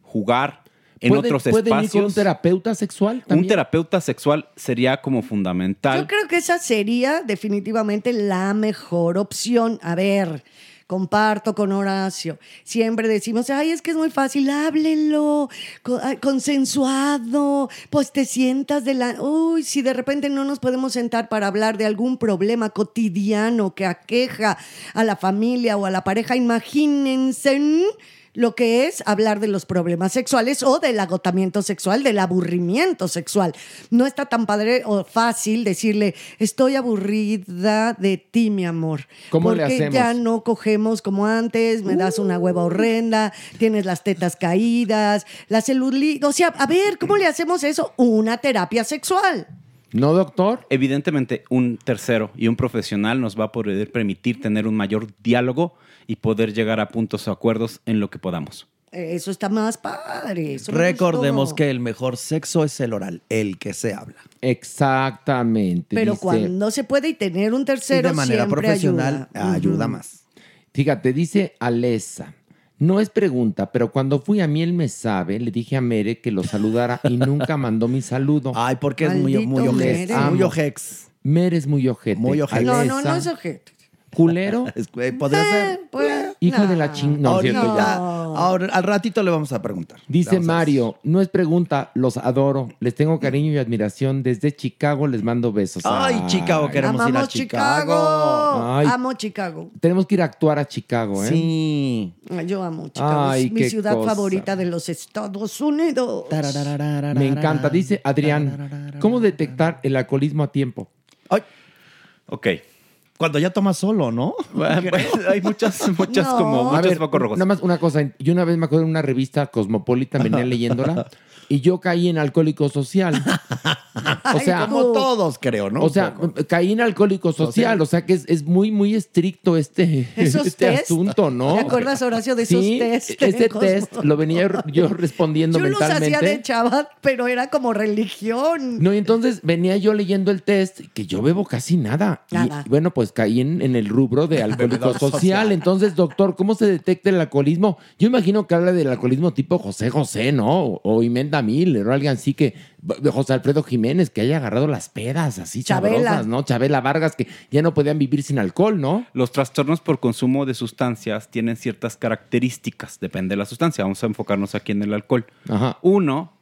jugar en ¿Pueden- otros ¿Pueden ir con un espacios. terapeuta sexual Un también? terapeuta sexual sería como Yo fundamental. creo que esa sería definitivamente la mejor opción. A ver, comparto con Horacio. Siempre decimos, ay, es que es muy fácil, háblenlo, consensuado, pues te sientas de la... Uy, si de repente no nos podemos sentar para hablar de algún problema cotidiano que aqueja a la familia o a la pareja, imagínense lo que es hablar de los problemas sexuales o del agotamiento sexual, del aburrimiento sexual. No está tan padre o fácil decirle, estoy aburrida de ti, mi amor. ¿Cómo le porque hacemos? ya no cogemos como antes, me das una hueva horrenda, tienes las tetas caídas, la celulitis. O sea, a ver, ¿cómo le hacemos eso? Una terapia sexual. ¿No, doctor? Evidentemente, un tercero y un profesional nos va a poder permitir tener un mayor diálogo y poder llegar a puntos o acuerdos en lo que podamos. Eso está más padre. eso Recordemos que el mejor sexo es el oral, el que se habla. Exactamente. Pero dice- cuando se puede y tener un Y tercero de manera siempre profesional ayuda. más. Fíjate, dice Alesa. No es pregunta, pero cuando fui a Miel Me Sabe, le dije a Mere que lo saludara y nunca mandó mi saludo. Ay, porque es muy, Maldito muy ojete. Mere. Muy Amo. ojex. Mere es muy ojete. Muy ojete. No, no, no es ojete. Culero, eh, Podría ser. Pues, hijo no. de la ching... No, Ahorita, cierto, ya. ahora, al ratito le vamos a preguntar. Dice. Mario, no es pregunta, los adoro, les tengo cariño y admiración. Desde Chicago les mando besos. Ay, Chicago, queremos ir a Chicago. Ay. Amo Chicago. Tenemos que ir a actuar a Chicago, ¿eh? Sí. Yo amo Chicago. Ay, es mi ciudad cosa. favorita de los Estados Unidos. Me encanta. Dice Adrián, ¿cómo detectar el alcoholismo a tiempo? Ay, Ok. Cuando ya tomas solo, ¿no? hay muchas, muchas como muchos focos rojos. Nada más una cosa. Yo una vez me acuerdo en una revista Cosmopolitan, venía leyéndola, y yo caí en alcohólico social. O sea, como todos, creo, ¿no? O sea, caí en alcohólico social. O sea que es, es muy, muy estricto este, Esos este test. asunto, ¿no? ¿Te acuerdas, Horacio, de esos Sí, test? Cosmo? test lo venía yo respondiendo Yo los mentalmente. hacía de chava, pero era como religión. No, y entonces venía yo leyendo el test, que yo bebo casi nada. Y, bueno, pues caí en, en el rubro de alcohólico social. Entonces, doctor, ¿cómo se detecta el alcoholismo? Yo imagino que habla del alcoholismo tipo José José, ¿no? O, o Imenda Miller, o alguien así que, José Alfredo Jiménez, que haya agarrado las pedas así Chabela. sabrosas, ¿no? Chabela Vargas, que ya no podían vivir sin alcohol, ¿no? Los trastornos por consumo de sustancias tienen ciertas características, depende de la sustancia. Vamos a enfocarnos aquí en el alcohol. Ajá. Uno,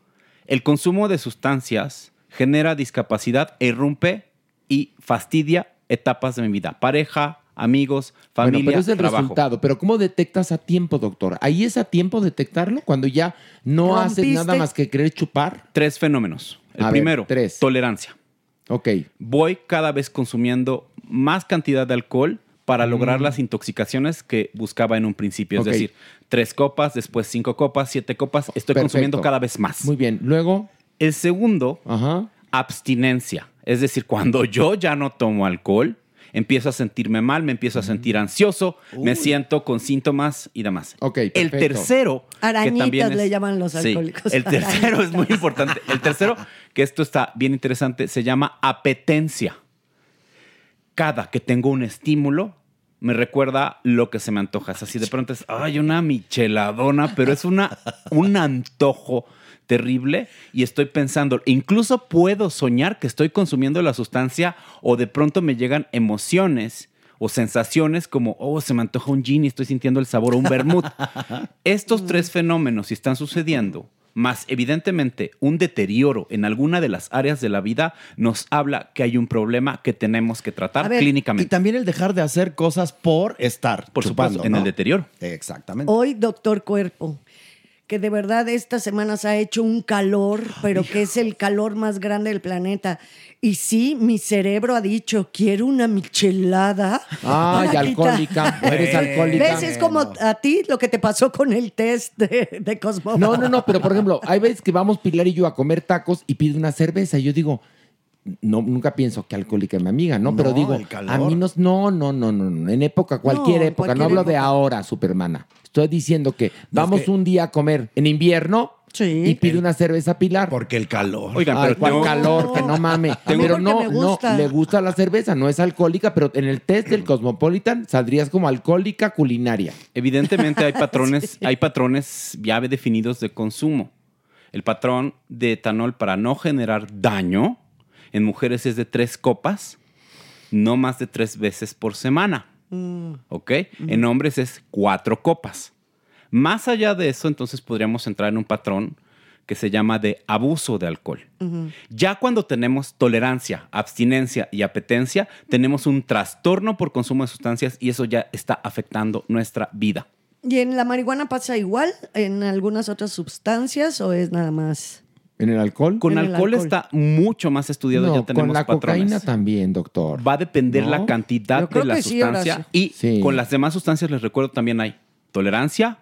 el consumo de sustancias genera discapacidad e irrumpe y fastidia etapas de mi vida. Pareja, amigos, familia, bueno, pero es el trabajo. resultado. Pero ¿cómo detectas a tiempo, doctor? ¿Ahí es a tiempo detectarlo? Cuando ya no haces nada más que querer chupar. Tres fenómenos. El A ver, primero, tres. tolerancia. Ok. Voy cada vez consumiendo más cantidad de alcohol para lograr las intoxicaciones que buscaba en un principio. Mm. Es decir, tres copas, después cinco copas, siete copas. Estoy Perfecto. consumiendo cada vez más. Muy bien. Luego, El segundo, ajá. abstinencia. Es decir, cuando yo ya no tomo alcohol, empiezo a sentirme mal, me empiezo a sentir ansioso, me siento con síntomas y demás. Ok, El tercero, que Arañitas también es- le llaman los Sí, alcohólicos. el tercero Arañitas. es muy importante. El tercero, que esto está bien interesante, se llama apetencia. Cada que tengo un estímulo, me recuerda lo que se me antoja. Es así, de pronto es, ay, una micheladona, pero es una, un antojo terrible y estoy pensando, incluso puedo soñar que estoy consumiendo la sustancia o de pronto me llegan emociones o sensaciones como, oh, se me antoja un gin y estoy sintiendo el sabor o un vermut. Estos tres fenómenos, si están sucediendo, más evidentemente un deterioro en alguna de las áreas de la vida, nos habla que hay un problema que tenemos que tratar A ver, clínicamente. Y también el dejar de hacer cosas por estar Por chupando, supuesto, en ¿no? el deterioro. Exactamente. Hoy, doctor Cuerpo, que de verdad estas semanas ha hecho un calor, pero que es el calor más grande del planeta. Y sí, mi cerebro ha dicho, quiero una michelada. Ay, alcohólica. Eres alcohólica. ¿Ves? Es como a ti lo que te pasó con el test de, de Cosmo. No, no, no, pero por ejemplo, hay veces que vamos Pilar y yo a comer tacos y pide una cerveza. Y yo digo, no, nunca pienso que alcohólica es mi amiga, ¿no? Pero digo, a mí no, no, no, no, no, no, en época, cualquier No, época, cualquier no hablo de ahora, supermana. Estoy diciendo que vamos que- un día a comer en invierno Sí. y pide una cerveza Pilar. Porque el calor. Oigan, Ay, pero cuál tengo- calor, que no mame. Pero no, me gusta. no, le gusta la cerveza, no es alcohólica, pero en el test del Cosmopolitan saldrías como alcohólica culinaria. Evidentemente hay patrones, hay patrones ya definidos de consumo. El patrón de etanol para no generar daño en mujeres es de tres copas, no más de tres veces por semana. ¿Ok? En hombres es cuatro copas. Más allá de eso, entonces podríamos entrar en un patrón que se llama de abuso de alcohol. Ya cuando tenemos tolerancia, abstinencia y apetencia, tenemos un trastorno por consumo de sustancias y eso ya está afectando nuestra vida. ¿Y en la marihuana pasa igual? ¿En algunas otras sustancias o es nada más? ¿En el alcohol? Con alcohol, alcohol. está mucho más estudiado, no, ya tenemos con la patrones. cocaína también, doctor. Va a depender ¿No? la cantidad de la sí, sustancia y Sí. con las demás sustancias les recuerdo también hay tolerancia,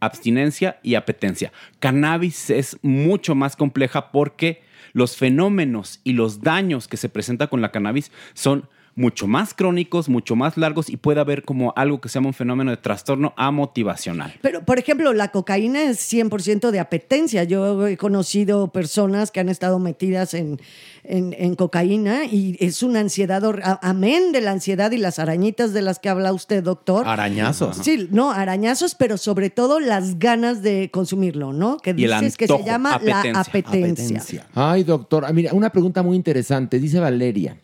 abstinencia y apetencia. Cannabis es mucho más compleja porque los fenómenos y los daños que se presenta con la cannabis son mucho más crónicos, mucho más largos y puede haber como algo que se llama un fenómeno de trastorno amotivacional. Pero, por ejemplo, la cocaína es 100% de apetencia. Yo he conocido personas que han estado metidas en, en- en cocaína y es una ansiedad, amén de la ansiedad y las arañitas de las que habla usted, doctor. Arañazos. Sí, no, arañazos, pero sobre todo las ganas de consumirlo, ¿no? Que Y el dices que se llama la apetencia. apetencia. Apetencia. Ay, doctor, mira, una pregunta muy interesante. Dice Valeria,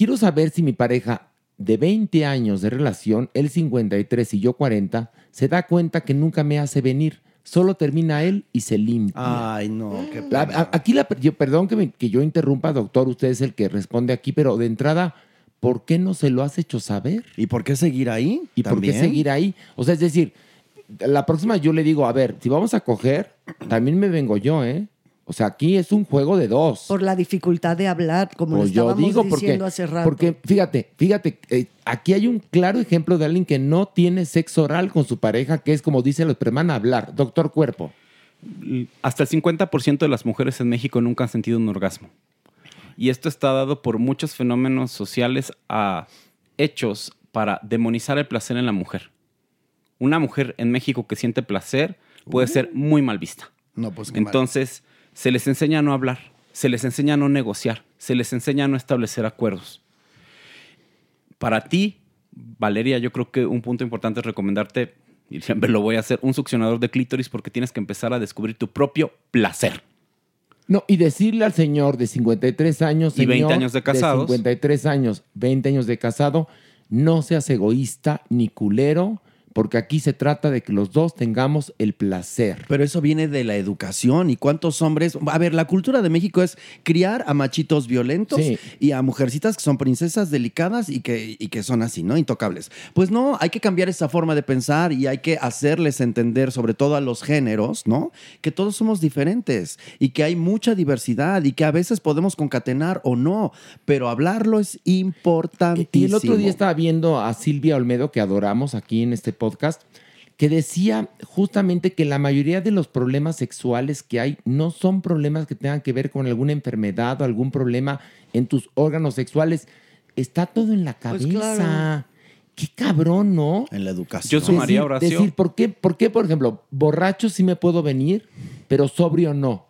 quiero saber si mi pareja de 20 años de relación, él 53 y yo 40, se da cuenta que nunca me hace venir. Solo termina él y se limpia. Ay, no, qué La- pena. a- aquí, la, yo- perdón que, me- que yo interrumpa, doctor, usted es el que responde aquí, pero de entrada, ¿por qué no se lo has hecho saber? ¿Y por qué seguir ahí? ¿Y por qué seguir ahí? O sea, es decir, la próxima yo le digo, a ver, si vamos a coger, también me vengo yo, ¿eh? O sea, aquí es un juego de dos. Por la dificultad de hablar, como lo Pues yo estábamos digo porque, diciendo hace rato. porque fíjate, fíjate, eh, aquí hay un claro ejemplo de alguien que no tiene sexo oral con su pareja, que es como dicen los preman hablar, doctor cuerpo. Hasta el 50% de las mujeres en México nunca han sentido un orgasmo. Y esto está dado por muchos fenómenos sociales a hechos para demonizar el placer en la mujer. Una mujer en México que siente placer puede ser muy mal vista. No, pues qué mal. Se les enseña a no hablar, se les enseña a no negociar, se les enseña a no establecer acuerdos. Para ti, Valeria, yo creo que un punto importante es recomendarte, y siempre lo voy a hacer, un succionador de clítoris porque tienes que empezar a descubrir tu propio placer. No, y decirle al señor de 53 años, Y 20 señor años de casados. 53 años, 20 años de casado, no seas egoísta ni culero, porque aquí se trata de que los dos tengamos el placer. Pero eso viene de la educación. ¿Y cuántos hombres? A ver, la cultura de México es criar a machitos violentos Sí. y a mujercitas que son princesas delicadas y que, y que son así, ¿no? Intocables. Pues no, hay que cambiar esa forma de pensar y hay que hacerles entender, sobre todo a los géneros, ¿no? Que todos somos diferentes y que hay mucha diversidad y que a veces podemos concatenar o no, pero hablarlo es importantísimo. Y el otro día estaba viendo a Silvia Olmedo, que adoramos aquí en este podcast, que decía justamente que la mayoría de los problemas sexuales que hay no son problemas que tengan que ver con alguna enfermedad o algún problema en tus órganos sexuales. Está todo en la Pues cabeza. claro. Qué cabrón, ¿no? En la educación. Yo sumaría, Decir- Horacio. Decir, ¿por qué, ¿por qué, por ejemplo, borracho sí me puedo venir, pero sobrio no?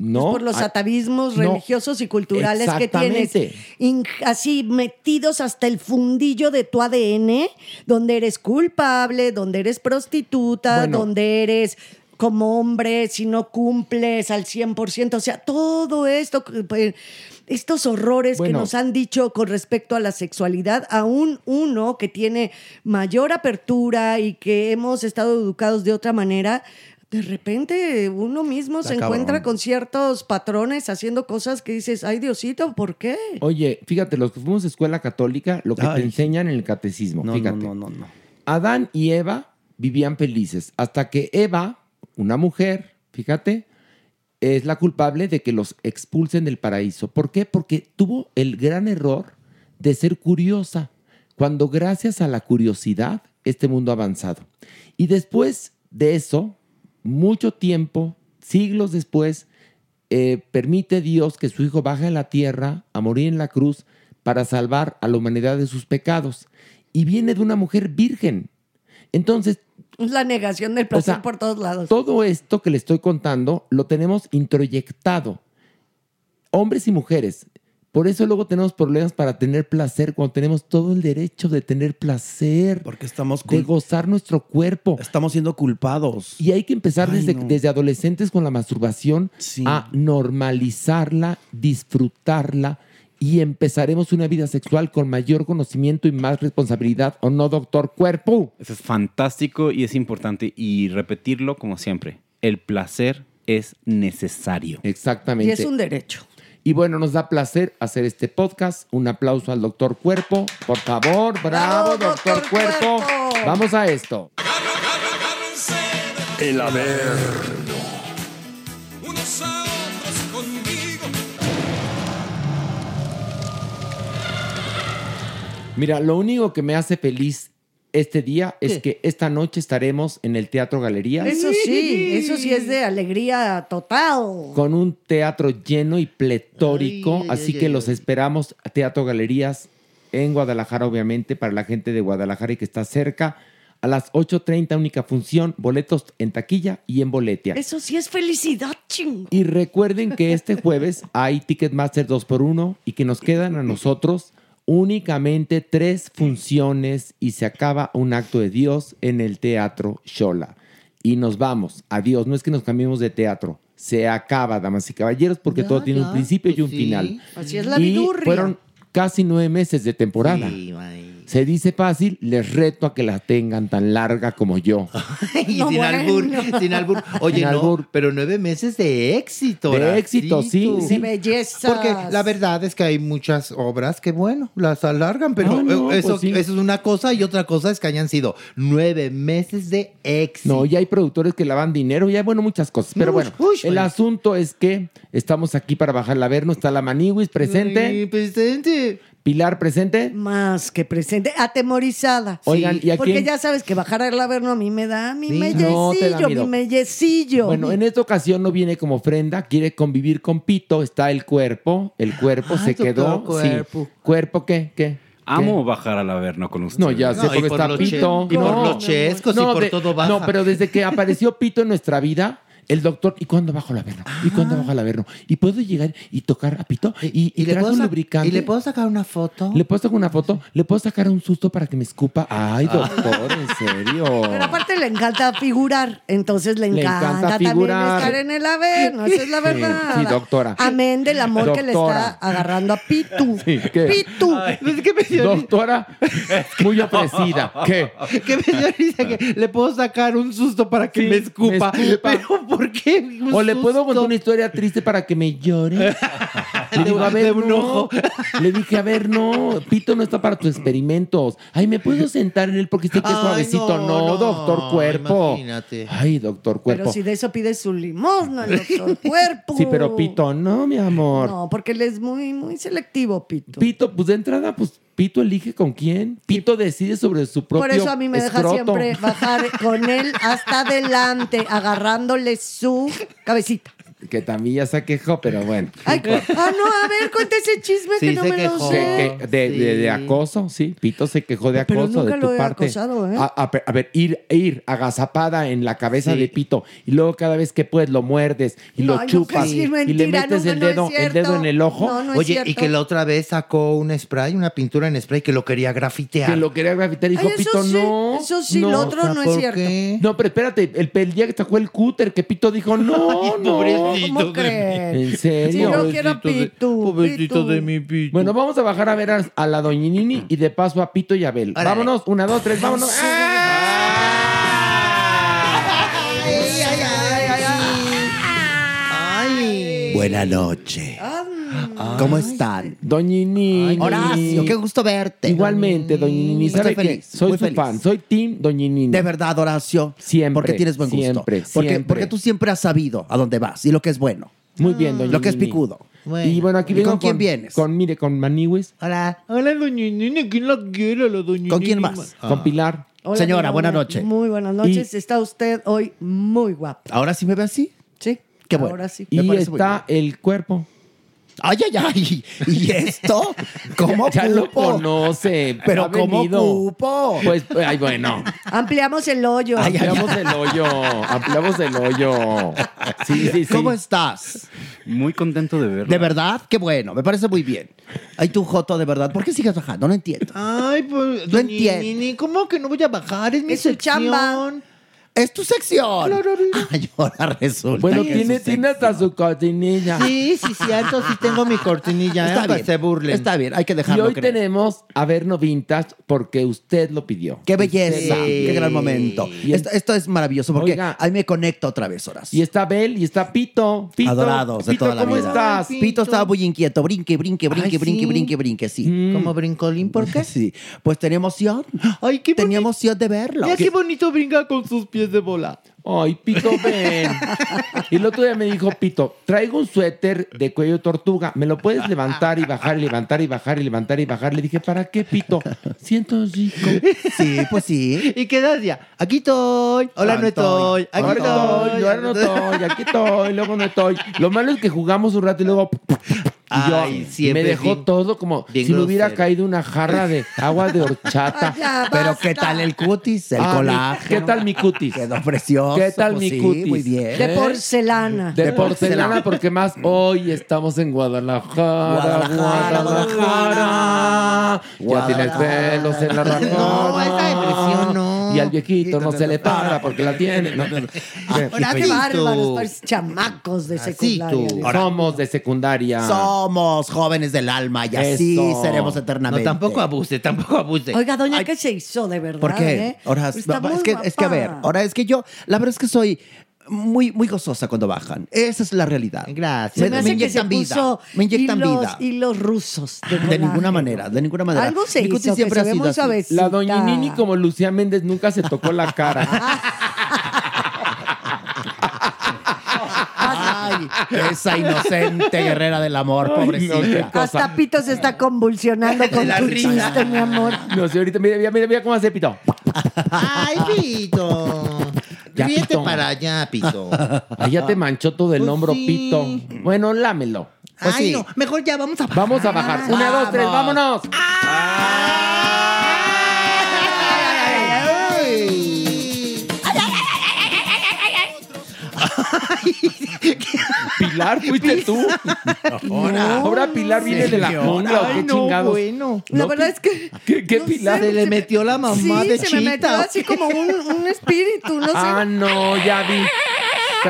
No. Es por los atavismos no. religiosos y culturales que tienes in- así metidos hasta el fundillo de tu ADN, donde eres culpable, donde eres prostituta, Bueno. donde eres como hombre, si no cumples al 100%, o sea, todo esto, pues, estos horrores que nos han dicho con respecto a la sexualidad, aún uno que tiene mayor apertura y que hemos estado educados de otra manera, de repente uno mismo se encuentra con ciertos patrones haciendo cosas que dices, ay Diosito, ¿por qué? Oye, fíjate, los que fuimos a escuela católica, lo que Ay. te enseñan en el catecismo, No, fíjate. no, no, no, no. Adán y Eva vivían felices hasta que Eva, una mujer, fíjate, es la culpable de que los expulsen del paraíso. ¿Por qué? Porque tuvo el gran error de ser curiosa, cuando gracias a la curiosidad este mundo ha avanzado. Y después de eso, mucho tiempo, siglos después, eh, permite Dios que su Hijo baje a la tierra a morir en la cruz para salvar a la humanidad de sus pecados. Y viene de una mujer virgen. Entonces, Es la negación del placer O sea, por todos lados. todo esto que le estoy contando lo tenemos introyectado. Hombres y mujeres. Por eso luego tenemos problemas para tener placer cuando tenemos todo el derecho de tener placer, Porque estamos, de gozar nuestro cuerpo. estamos siendo culpados. Y hay que empezar Ay, desde, no. desde adolescentes con la masturbación Sí. a normalizarla, disfrutarla y empezaremos una vida sexual con mayor conocimiento y más responsabilidad. ¿O no, doctor Cuerpo? Eso es fantástico y es importante. Y repetirlo como siempre. El placer es necesario. Exactamente. Y es un derecho. Y bueno, nos da placer hacer este podcast. Un aplauso al doctor Cuerpo. Por favor, bravo, Bravo, doctor, doctor Cuerpo. Cuerpo. Vamos a esto. El Averno. unos a otros conmigo. Mira, lo único que me hace feliz este día es que esta noche estaremos en el Teatro Galería Eso sí, eso sí es de alegría total. con un teatro lleno y pletórico. Ay, así ay, que ay, los ay. esperamos a Teatro Galerías en Guadalajara, obviamente, para la gente de Guadalajara y que está cerca. A las 8.30, única función, boletos en taquilla y en boletia. Eso sí es felicidad, chingo. Y recuerden que este jueves hay Ticketmaster 2x1 y que nos quedan a nosotros únicamente tres funciones y se acaba un acto de Dios en el Teatro Shola. Y nos vamos. Adiós. No es que nos cambiemos de teatro. Se acaba, damas y caballeros, porque Ya, todo tiene un principio y pues un sí. final. Así es la y vidurria. fueron casi nueve meses de temporada. Sí, ay. Se dice fácil, les reto a que la tengan tan larga como yo. Y No, sin bueno. albur, sin albur. Oye, Sin no, albur. pero nueve meses de éxito. De éxito, sí, sí. De belleza. Porque la verdad es que hay muchas obras que, bueno, las alargan, pero Ah, no, eh, eso, pues sí. eso es una cosa y otra cosa es que hayan sido nueve meses de éxito. No, ya hay productores que lavan dinero, ya bueno, muchas cosas. Pero Uy, bueno, uy, el asunto es que estamos aquí para bajarla a ver. No está la Maniwis presente. Presente. Pilar presente. Más que presente, atemorizada. Oigan, ¿y a Porque quién? ya sabes que bajar el averno a mí me da mi Sí. mellecillo, No mi mellecillo. Bueno, en esta ocasión no viene como ofrenda, quiere convivir con Pito, está el cuerpo, el cuerpo Ay, se quedó. cuerpo. Sí. ¿Cuerpo qué? ¿Qué? Amo bajar al averno con usted. No, ya sé, No, y porque por está Pito. y por no, lo chescos y por de- todo baja. No, pero desde que apareció Pito en nuestra vida, el doctor, ¿y cuándo bajo el averno? ¿Y cuándo bajo el averno? ¿Y puedo llegar y tocar a Pito? ¿Y, y, le puedo un lubricante? ¿Y le puedo sacar una foto? ¿Le puedo sacar una foto? ¿Le puedo sacar un susto para que me escupa? Ay, doctor, en serio. Pero aparte le encanta figurar, entonces le Le encanta, encanta también estar en el averno, esa es la Sí, verdad. sí, doctora. Amén del amor que le está agarrando a Pitu. Sí, ¿qué? Pitu. Doctora, muy ofrecida. ¿Qué? Que me dio risa que le puedo sacar un susto para que Sí, me escupa. me escupa. Pero ¿por qué? un O le puedo contar una historia triste para que me llore. Le digo, a De ver, un no. ojo. Le dije, a ver, no, Pito no está para tus experimentos. Ay, ¿me puedo sentar en él porque sé que es suavecito? no, No, no, doctor cuerpo. imagínate. Ay, doctor cuerpo. Pero si de eso pide su limosna el doctor cuerpo. Sí, pero Pito, no, mi amor. No, porque él es muy, muy selectivo, Pito. Pito, pues de entrada, pues Pito elige con quién. Pito decide sobre su propio Por eso a mí me deja siempre bajar con él hasta adelante, agarrándole su cabecita. Que también ya se quejó, pero bueno. Ay, ah, no, a ver, cuenta ese chisme Sí, que no se me lo quejó. sé. Que- de, de- de acoso, sí. Pito se quejó de Pero acoso nunca de tu lo he parte. acosado, ¿eh? A, a- a ver, ir, ir agazapada en la cabeza Sí. de Pito y luego cada vez que puedes lo muerdes y No, lo chupas y mentira, le metes nunca, el dedo, el dedo en el ojo. No, no es Oye, y que la otra vez sacó un spray, una pintura en spray que lo quería grafitear. Que lo quería grafitar y dijo Ay, Pito, sí, no. eso sí, no. lo otro O sea, no es ¿por cierto. No, pero espérate, el, el día que sacó el cúter, que Pito dijo, no, no. ¿Cómo crees? ¿En serio? Yo quiero a Pitu. Pobrecito Pitu. de mi pito. Bueno, vamos a bajar a ver a, a la doñinini y de paso a Pito y Abel. Órale. Vámonos, una, dos, tres, vámonos. Buena noche. ¿Cómo están? Doñinini. Horacio, qué gusto verte. Igualmente, Doñinini. Estoy feliz, Soy muy su feliz. fan, soy Team Doñinini. De verdad, Horacio. Siempre, Porque tienes buen gusto. siempre, porque, siempre. porque tú siempre has sabido a dónde vas y lo que es bueno. Muy bien, Doñinini. Lo que es picudo. Y bueno, aquí ¿Y vengo con quién vienes? Con, mire, con Maniwis, Hola. Hola, doña Nini. ¿Quién la quiere, la doña ¿Con quién más? con Pilar. Hola, Señora, mi buena amor. noche. Muy buenas noches. Está usted hoy muy guapa. ¿Ahora sí me ve así? Sí. Qué bueno. Ahora sí. Me Y está el cuerpo. Ay, ay, ay. ¿Y esto? ¿Cómo ya lo cupo? conoce. Pero ha ¿cómo venido. cupo? Pues, ay, bueno. Ampliamos el hoyo. Ay, ay, Ampliamos el hoyo. Ampliamos el hoyo. Sí, sí, sí. ¿Cómo estás? Muy contento de verlo. ¿De verdad? Qué bueno, me parece muy bien. Ay, tú, Joto, de verdad. ¿Por qué sigues bajando? No entiendo. Ay, pues, No entiendo. ¿cómo que no voy a bajar? Es mi Es su sección. chamba. Es tu sección. Ay, ahora resulta Bueno, que tiene, es su tiene hasta su cortinilla. Sí, sí, cierto, sí tengo mi cortinilla, Está ¿eh? Para bien. se burlen. Está bien, hay que Y dejarlo hoy creer. tenemos Averno Vintage porque usted lo pidió. Qué belleza, qué gran momento. Y, Esto, esto es maravilloso porque Oiga. ahí me conecto otra vez, Horas. y está Bel y está Pito. Pito Adorados de Pito, toda la ¿cómo vida. estás? Ay, Pito estaba muy inquieto, brinque, brinque, brinque, Ay, brinque, ¿sí? brinque, brinque, sí. Mm. ¿Como brincolín? ¿Por qué? Sí, pues tenía emoción. Ay, qué Tenía bonito. emoción de verlo. Mira qué bonito brinca con sus pies de bola. Ay, Pito, ven. y el otro día me dijo, Pito, traigo un suéter de cuello de tortuga. ¿Me lo puedes levantar y bajar y levantar y bajar y levantar y bajar? Le dije, ¿para qué, Pito? Siento rico. Sí, pues sí. ¿Y qué decía? Aquí estoy. Hola, no estoy. Aquí estoy, ahora no estoy, aquí estoy, luego no estoy. Lo malo es que jugamos un rato y luego... Y yo, Ay, me dejó bien- todo como si me hubiera caído una jarra de agua de horchata. Ya, Pero. ¿qué tal el cutis? El Ah, colágeno. ¿Qué tal mi cutis? Quedó precioso. ¿Qué tal pues mi sí, cutis? Muy bien. De porcelana. De De porcelana, porcelana. porque más hoy estamos en Guadalajara. Guadalajara, Guadalajara. Ya tienes pelos en la No, esa rajada. impresión no. Y al viejito no se le para porque la tiene. No, no, no. Ahora qué bárbaros, chamacos de secundaria. Somos de secundaria. Somos jóvenes del alma y así Eso. seremos eternamente. No, tampoco abuse, tampoco abuse. Oiga, doña, ¿qué se hizo de verdad? ¿Por qué? eh? Ahora, Está muy es, que, es que, a ver, ahora es que yo, la verdad es que soy muy, muy gozosa cuando bajan. Esa es la realidad. Gracias. Se me, hace que se inyectan vida. puso Me inyectan vida. hilos rusos. De, De colágeno. ninguna manera, de ninguna manera. Algo se que ve. La doña Nini, como Lucía Méndez, nunca se tocó la cara. Ay, esa inocente guerrera del amor, Ay, pobrecita. no. Hasta Pito se está convulsionando con la tu risa. chiste, mi amor. No sé, ahorita, mira, mira, mira, mira cómo hace Pito. Ay, Pito. Ya, Ríete Pito. para allá, Pito. Te manchó todo el Pues hombro, sí. Pito. Bueno, lámelo. Pues Ay, sí. no, mejor ya vamos a Vamos a bajar. Una, dos, tres, vámonos. Pilar, fuiste tú. Ahora Pilar viene de la jungla o qué Ay, no, chingados. bueno. La verdad es que. ¿Qué, qué no Pilar? sé, Se le metió la mamá sí, de se me metió Chita. así como un, un espíritu, no sé. Ah, no, ya vi.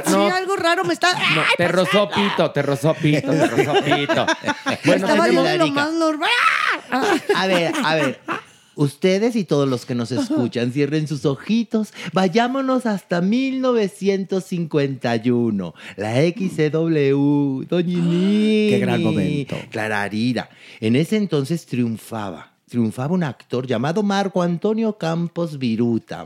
sí, algo raro me está. no, te rozó Pito, te rozó Pito, te rozó Pito. Bueno, Estaba yo de lo más normal. A ver, a ver. Ustedes y todos los que nos escuchan, cierren sus ojitos. Vayámonos hasta 1951. La XCW, Doñini. Qué gran momento. Clararira. En ese entonces triunfaba. Triunfaba un actor llamado Marco Antonio Campos Viruta.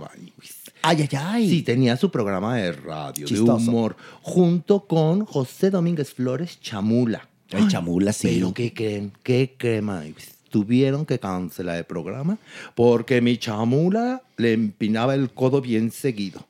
Ay, ay, ay. Sí, tenía su programa de radio, Chistoso. de humor, junto con José Domínguez Flores Chamula. El chamula, sí. Pero ¿qué creen? ¿Qué creen, Mavis? Tuvieron que cancelar el programa porque mi chamula le empinaba el codo bien seguido.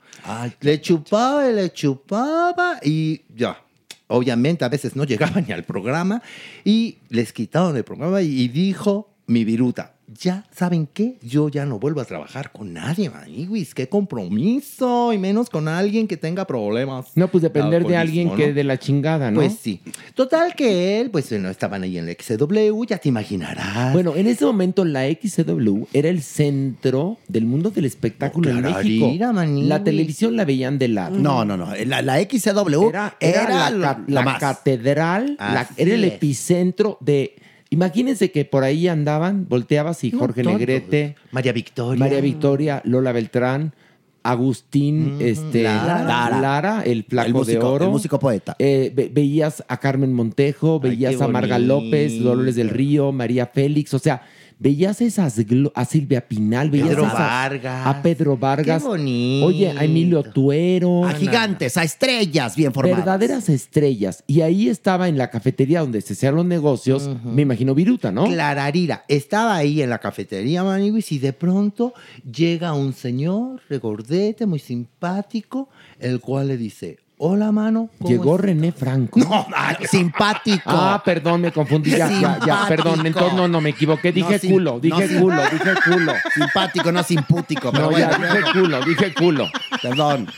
le chupaba y le chupaba y ya. Obviamente a veces no llegaba ni al programa y les quitaron el programa y, y dijo mi viruta, ya saben qué, yo ya no vuelvo a trabajar con nadie, Maniwis, qué compromiso y menos con alguien que tenga problemas. No, pues depender de alguien que ¿no? de la chingada, ¿no? Pues sí. Total que él, pues no estaban ahí en la XW, ya te imaginarás. Bueno, en ese momento la XCW era el centro del mundo del espectáculo en clararira, México. La televisión la veían de lado. No, no, no. La, la XCW Era, era, era la, la catedral, era el epicentro de... Imagínense que por ahí andaban, volteabas y No, Jorge. Negrete, María Victoria. María Victoria, Lola Beltrán, Agustín, este, Lara. Lara. el flaco El músico, de oro. el músico poeta. Eh, ve- veías a Carmen Montejo, veías a Marga. López, Dolores del Río, María Félix, o sea, veías esas a Silvia Pinal, veías Pedro esas- Vargas. a Pedro Vargas, Qué bonito. oye, a Emilio Tuero, A gigantes, a estrellas bien formadas. verdaderas estrellas. Y ahí estaba en la cafetería donde se hacían los negocios, me imagino Viruta, ¿no? Clararira. Estaba ahí en la cafetería, Maniwis, y de pronto llega un señor regordete, muy simpático, el cual le dice, hola, mano. ¿cómo Llegó estás?" René Franco. No, simpático. Ah, perdón, me confundí. Ya, ya, ya, perdón. Entonces, no, no, me equivoqué. Dije No, culo, dije culo, dije culo. Simpático, no simpútico. Pero No, bueno, ya, dije culo, dije culo. perdón.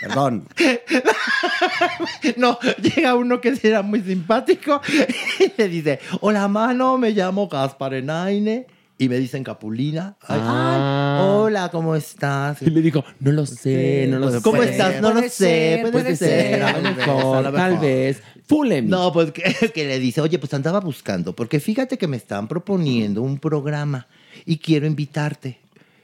Perdón. No, llega uno que era muy simpático y le dice, hola, mano, me llamo Gaspar Enaine. Y me dicen Capulina. Ay, Ah. ay, hola, ¿cómo estás? Y le dijo, no lo sé, no lo sé. ¿Cómo estás? No lo sé, puede, puede ser. ser. a A lo lo mejor, mejor, a lo tal vez. Fúleme. No, pues que, que le dice, oye, pues andaba buscando, porque fíjate que me están proponiendo un programa y quiero invitarte.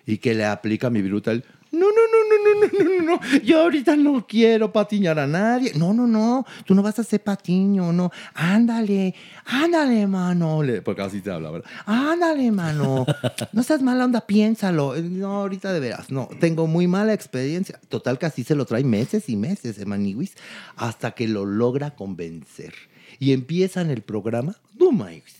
Y que le aplica mi bruta el, no, no, no, no, no, no, no, no. Yo ahorita no quiero patiñar a nadie. No, no, no. Tú no vas a ser patiño, no. Ándale, ándale, mano. Porque así te habla, ¿verdad? Ándale, mano. No seas mala onda, piénsalo. No, ahorita de veras. No, tengo muy mala experiencia. Total que así se lo trae meses y meses, eh, Emaniwis, hasta que lo logra convencer. Y empiezan el programa. No, Mike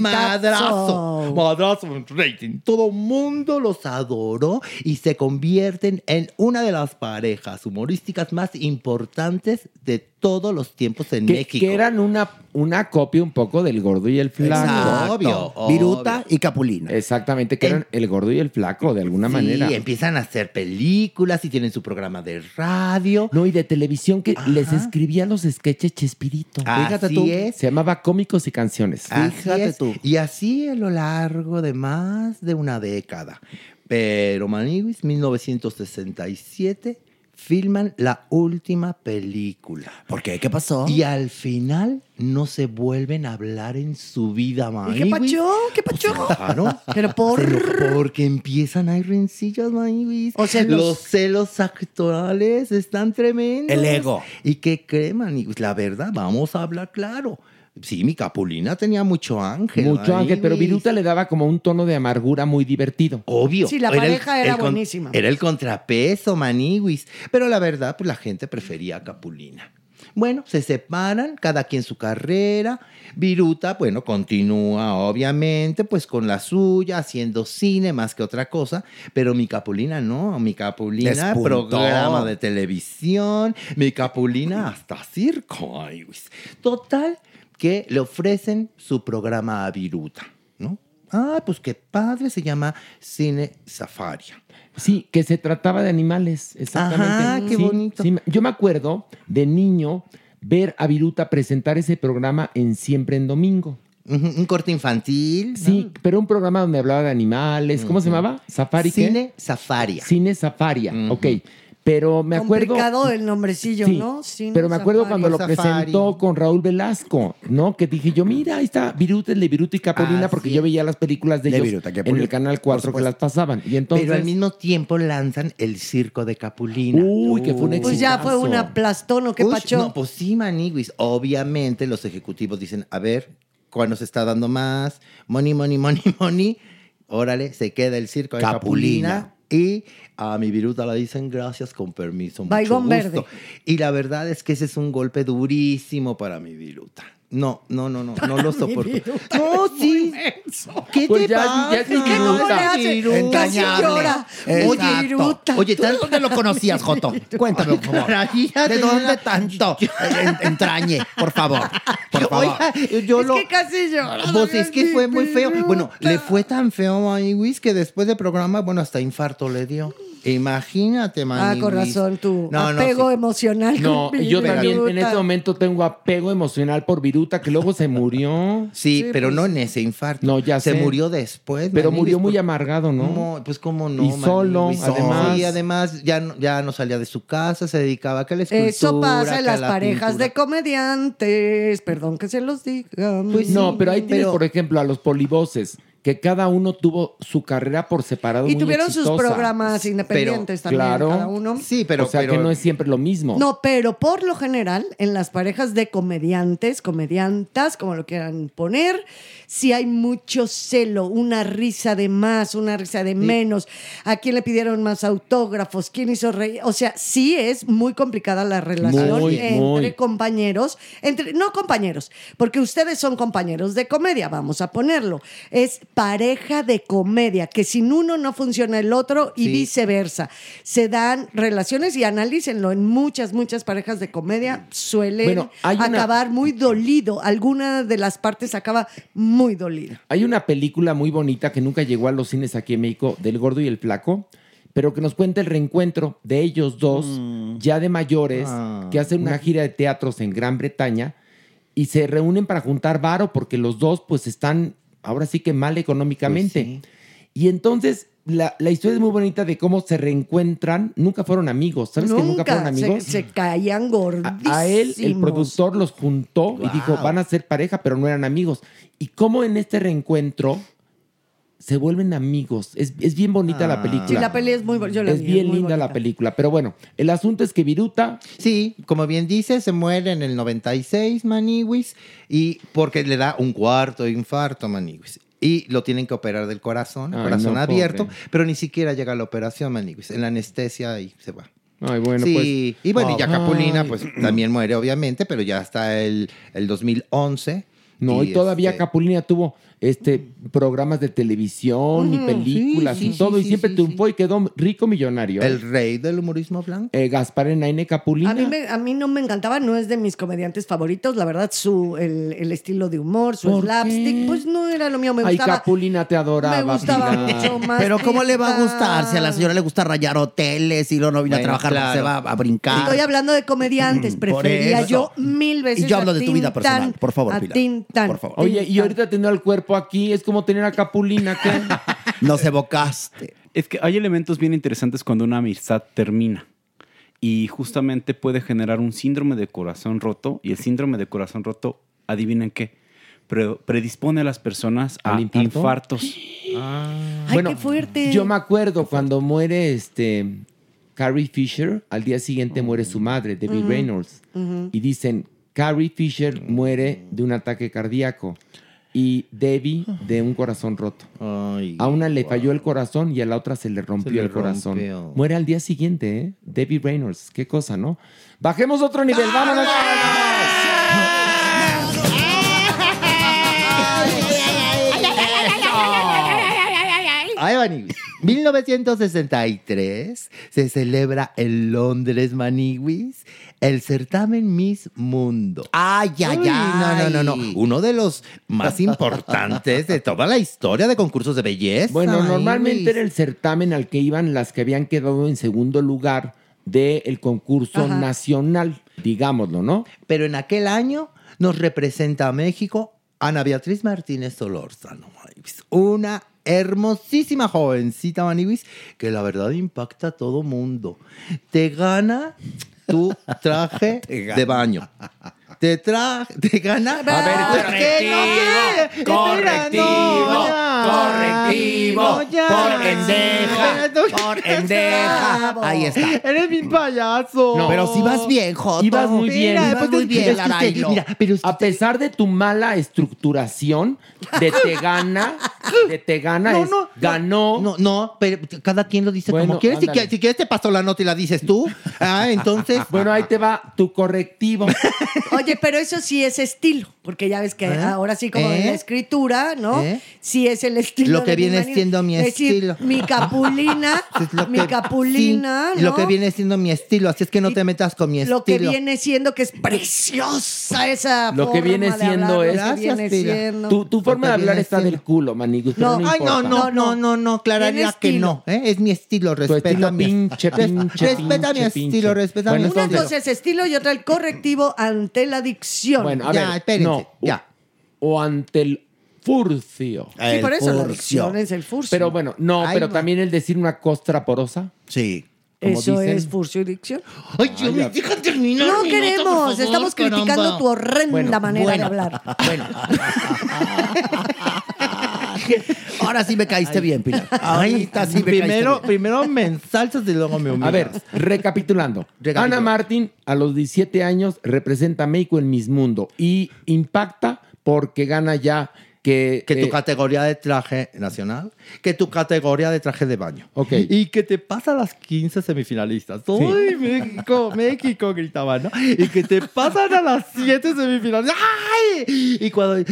Madrazo, madrazo rating. Todo mundo los adoró y se convierten en una de las parejas humorísticas más importantes de todos los tiempos en que, México. que eran una, una copia un poco del gordo y el flaco. Exacto. Obvio, Viruta obvio. y Capulina. Exactamente, que eran el gordo y el flaco, de alguna manera. Sí, empiezan a hacer películas y tienen su programa de radio. No, y de televisión que les escribía los sketches Chespirito. Fíjate Así tú. es. Se llamaba Cómicos y Canciones. Así Fíjate es. tú. Y así a lo largo de más de una década. Pero, Maniwis, 1967, filman la última película. ¿Por qué? ¿Qué pasó? Y al final no se vuelven a hablar en su vida, ¿Y Maniwis. qué pacho? ¿Qué pacho? Claro. Pero por... Se lo- porque empiezan a ir rencillas, Maniwis. O. Los celos actorales están tremendos. El ego. ¿Y qué creen, Maniwis? La verdad, vamos a hablar claro. Sí, mi Capulina tenía mucho ángel. Mucho ángel, pero. Viruta le daba como un tono de amargura muy divertido. Obvio. Sí, la pareja era buenísima. Era el contrapeso, Maniwis. Pero la verdad, pues la gente prefería a Capulina. Bueno, se separan, cada quien su carrera. Viruta, bueno, continúa obviamente, pues con la suya, haciendo cine más que otra cosa. Pero mi Capulina no, mi Capulina, Despuntó. programa de televisión, mi Capulina hasta circo. Total, que le ofrecen su programa a Viruta, ¿no? Ah, pues qué padre, se llama Cine Safaria. Sí, que se trataba de animales, exactamente. Ajá, qué Sí, bonito. sí, yo me acuerdo de niño ver a Viruta presentar ese programa en Siempre en Domingo. un corte infantil. Sí, pero un programa donde hablaba de animales. ¿Cómo se llamaba? ¿Safari qué? Cine Safaria. Cine Safaria, ok. Pero me acuerdo... Complicado el nombrecillo, Sí, ¿no? Cine pero me acuerdo Safari. cuando lo Safari. presentó con Raúl Velasco, ¿no? Que dije yo, mira, ahí está Viruta, el de Viruta y Capulina, Ah, porque sí. yo veía las películas de, De ellos Viruta en el Canal 4 que las pasaban. Y entonces... Pero al mismo tiempo lanzan el circo de Capulina. Uy, que fue un Pues ya fue un aplastón, ¿o qué Uy, pacho? No, pues sí, Maniguis. Obviamente los ejecutivos dicen, a ver, ¿cuándo se está dando más? Money, money, money, money. Órale, se queda el circo de Capulina. Capulina. Y a mi viruta le dicen gracias, con permiso, mucho gusto. verde. Y la verdad es que ese es un golpe durísimo para mi viruta. No, no, no, no, no lo soporto. No, sí. ¿Qué Pues te ya- pasa? ya es mi viruta. ¿Cómo le hace? Viruta. Casi llora. Exacto. Oye, Viruta. Oye, tan- ¿Dónde lo conocías, Joto? Cuéntame, por favor. ¿De dónde tanto en- entrañe? Por favor. Por favor. Oiga, yo Es lo... que casi llora. Pues es que fue muy feo. Bueno, le fue tan feo a Maniwis que después del programa, bueno, hasta infarto le dio. Imagínate, Ah, Maniwis. con razón, tu No, no, apego sí. emocional. No, yo también en este momento tengo apego emocional por Viruta, que luego se murió. Sí, Sí, pero pues. no en ese infarto. No, ya Se sé. murió después. Pero murió muy por- amargado, ¿no? ¿Cómo? Pues cómo no. Y solo, Maniwis. además. Sí, además ya no, ya no salía de su casa, se dedicaba a que la escultura, Eso pasa en las la parejas pintura. de comediantes. Perdón que se los diga. Pues no, pero ahí tienes, pero- por ejemplo, a los polivoces, que cada uno tuvo su carrera por separado. Y muy tuvieron sus programas independientes también, claro. cada uno. Sí, pero... o sea pero- que no es siempre lo mismo. No, pero por lo general, en las parejas de comediantes, comediantas, como lo quieran poner, sí hay mucho celo, una risa de más, una risa de menos. ¿A quién le pidieron más autógrafos? ¿Quién hizo reír? O sea, sí es muy complicada la relación Muy, entre muy. compañeros, entre, no compañeros, porque ustedes son compañeros de comedia, vamos a ponerlo. Es pareja de comedia, que sin uno no funciona el otro y Sí. viceversa. Se dan relaciones y analícenlo. En muchas, muchas parejas de comedia suelen Bueno, una- acabar muy dolido. Alguna de las partes acaba muy dolida. Hay una película muy bonita que nunca llegó a los cines aquí en México, del gordo y el flaco, pero que nos cuenta el reencuentro de ellos dos, ya de mayores, Ah. que hacen una gira de teatros en Gran Bretaña y se reúnen para juntar varo porque los dos pues están ahora sí que mal económicamente. Y entonces la, la historia es muy bonita de cómo se reencuentran, nunca fueron amigos, ¿sabes que nunca fueron amigos? Se, caían gordísimos. A él, el productor los juntó y dijo, van a ser pareja, pero no eran amigos. Y cómo en este reencuentro se vuelven amigos. Es, es bien bonita la película. Sí, la peli es muy bonita. es bien muy linda la película. Pero bueno, el asunto es que Viruta Sí, como bien dice, se muere en el 96, Maniwis, y porque le da un cuarto de infarto, Maniwis. Y lo tienen que operar del corazón, Ay, corazón no, abierto, pobre. pero ni siquiera llega a la operación, Maniwis. En la anestesia y se va. Ay, bueno, sí, pues. y bueno, y ya. Capulina, pues también muere, obviamente, pero ya está el, el 2011. No, y, todavía este, Capulina tuvo este programas de televisión y películas sí, y sí, todo, sí, y siempre sí, triunfó y quedó rico millonario. El rey del humorismo blanco. Eh, Gaspar Enaine Capulina. A mí, me- a mí no me encantaba, no es de mis comediantes favoritos. La verdad, su, el, el estilo de humor, su ¿Por slapstick, qué? pues no era lo mío. Me Ay, gustaba. Capulina te adoraba. me gustaba Pilar. mucho más. Pero ¿cómo le va a gustar si a la señora le gusta rayar hoteles y luego no viene Bueno, a trabajar claro. se va a brincar? Estoy hablando de comediantes. Por Prefería yo mil veces. Y yo hablo a de tu vida personal. Por favor, a Pilar. Por favor. Oye, y ahorita teniendo el cuerpo aquí es como tener a Capulina, ¿qué? Nos evocaste. Es que hay elementos bien interesantes cuando una amistad termina. Y justamente puede generar un síndrome de corazón roto. Y el síndrome de corazón roto, adivinen qué, Pre- predispone a las personas a ¿Al infarto? infartos. Ay, qué fuerte. Yo me acuerdo cuando muere este Carrie Fisher, al día siguiente muere su madre, Debbie Reynolds. ujú. Y dicen, Carrie Fisher muere de un ataque cardíaco y Debbie de un corazón roto. a una le falló el corazón y a la otra se le rompió le el corazón. rompió. Muere al día siguiente, ¿eh? Debbie Reynolds. Qué cosa, ¿no? Bajemos otro nivel, vámonos. Ay, Maniwis. 1963 se celebra en Londres, Maniwis, el certamen Miss Mundo. Ay, ay, Uy, No, no, no, no. ay. Uno de los más importantes de toda la historia de concursos de belleza. Bueno, normalmente Maniwis. era el certamen al que iban las que habían quedado en segundo lugar del concurso Ajá. nacional, digámoslo, ¿no? Pero en aquel año nos representa a México Ana Beatriz Martínez Solórzano. Una hermosísima jovencita, Maniwis, que la verdad impacta a todo mundo. Te gana tu traje de baño. Te traje, te gana. A ver, correctivo, no, correctivo, no, ya. por endeja, no, por endeja. Ahí está. Eres mi payaso. No. Pero si vas bien, Joto. Ibas muy bien. Ibas ibas muy bien, mira, a pesar de tu mala estructuración, de te gana, de te gana, No, es, no, ganó. No, no, pero cada quien lo dice Bueno, como. Si, quieres- si quieres te paso la nota y la dices tú. Ah, entonces. Bueno, ahí te va tu correctivo. Oye, pero eso sí es estilo, porque ya ves que ¿Eh? ahora sí como en ¿Eh? la escritura, ¿no? ¿Eh? Sí es el estilo. Lo que de viene siendo mi Es decir, estilo. Mi capulina, Es lo mi que- capulina, sí, ¿no? Lo que viene siendo mi estilo, así es que no te metas con mi Lo que estilo. viene siendo que es preciosa esa Lo que forma viene de siendo es. que Gracias, viene Pila. siendo. Tu, tu forma de hablar está siendo. Del culo, Manigus. No, no, Ay, no, no, no, no, no, clararía Tiene que estilo. no. ¿eh? Es mi estilo, respeta estilo mi pinche, Respeta mi estilo, respeta mi Una estilo. cosa es estilo y otra el correctivo ante la dicción. Bueno, a Ya, ver, espérense, no, ya. O, o ante el furcio. sí, por eso la dicción es el furcio. Pero bueno, no, Ay, pero no. también el decir una costra porosa. Sí. como Eso dicen. es furcio y dicción. Ay, yo me deja terminar. No mi nota, por queremos, favor, estamos criticando caramba. tu horrenda Bueno, manera de bueno. hablar. Bueno. Ahora sí me caíste bien, Pilar. Ahorita sí me caíste primero, bien. primero me ensalzas y luego me humillas. A ver, recapitulando. Recapitula. Ana Martín, a los 17 años, representa a México en Miss Mundo y impacta porque gana ya que... que tu eh, categoría de traje nacional, que tu categoría de traje de baño. Ok. Y que te pasa a las 15 semifinalistas. ¡Uy, México, México! gritaban, ¿no? Y que te pasan a las 7 semifinalistas. ¡Ay! Y cuando...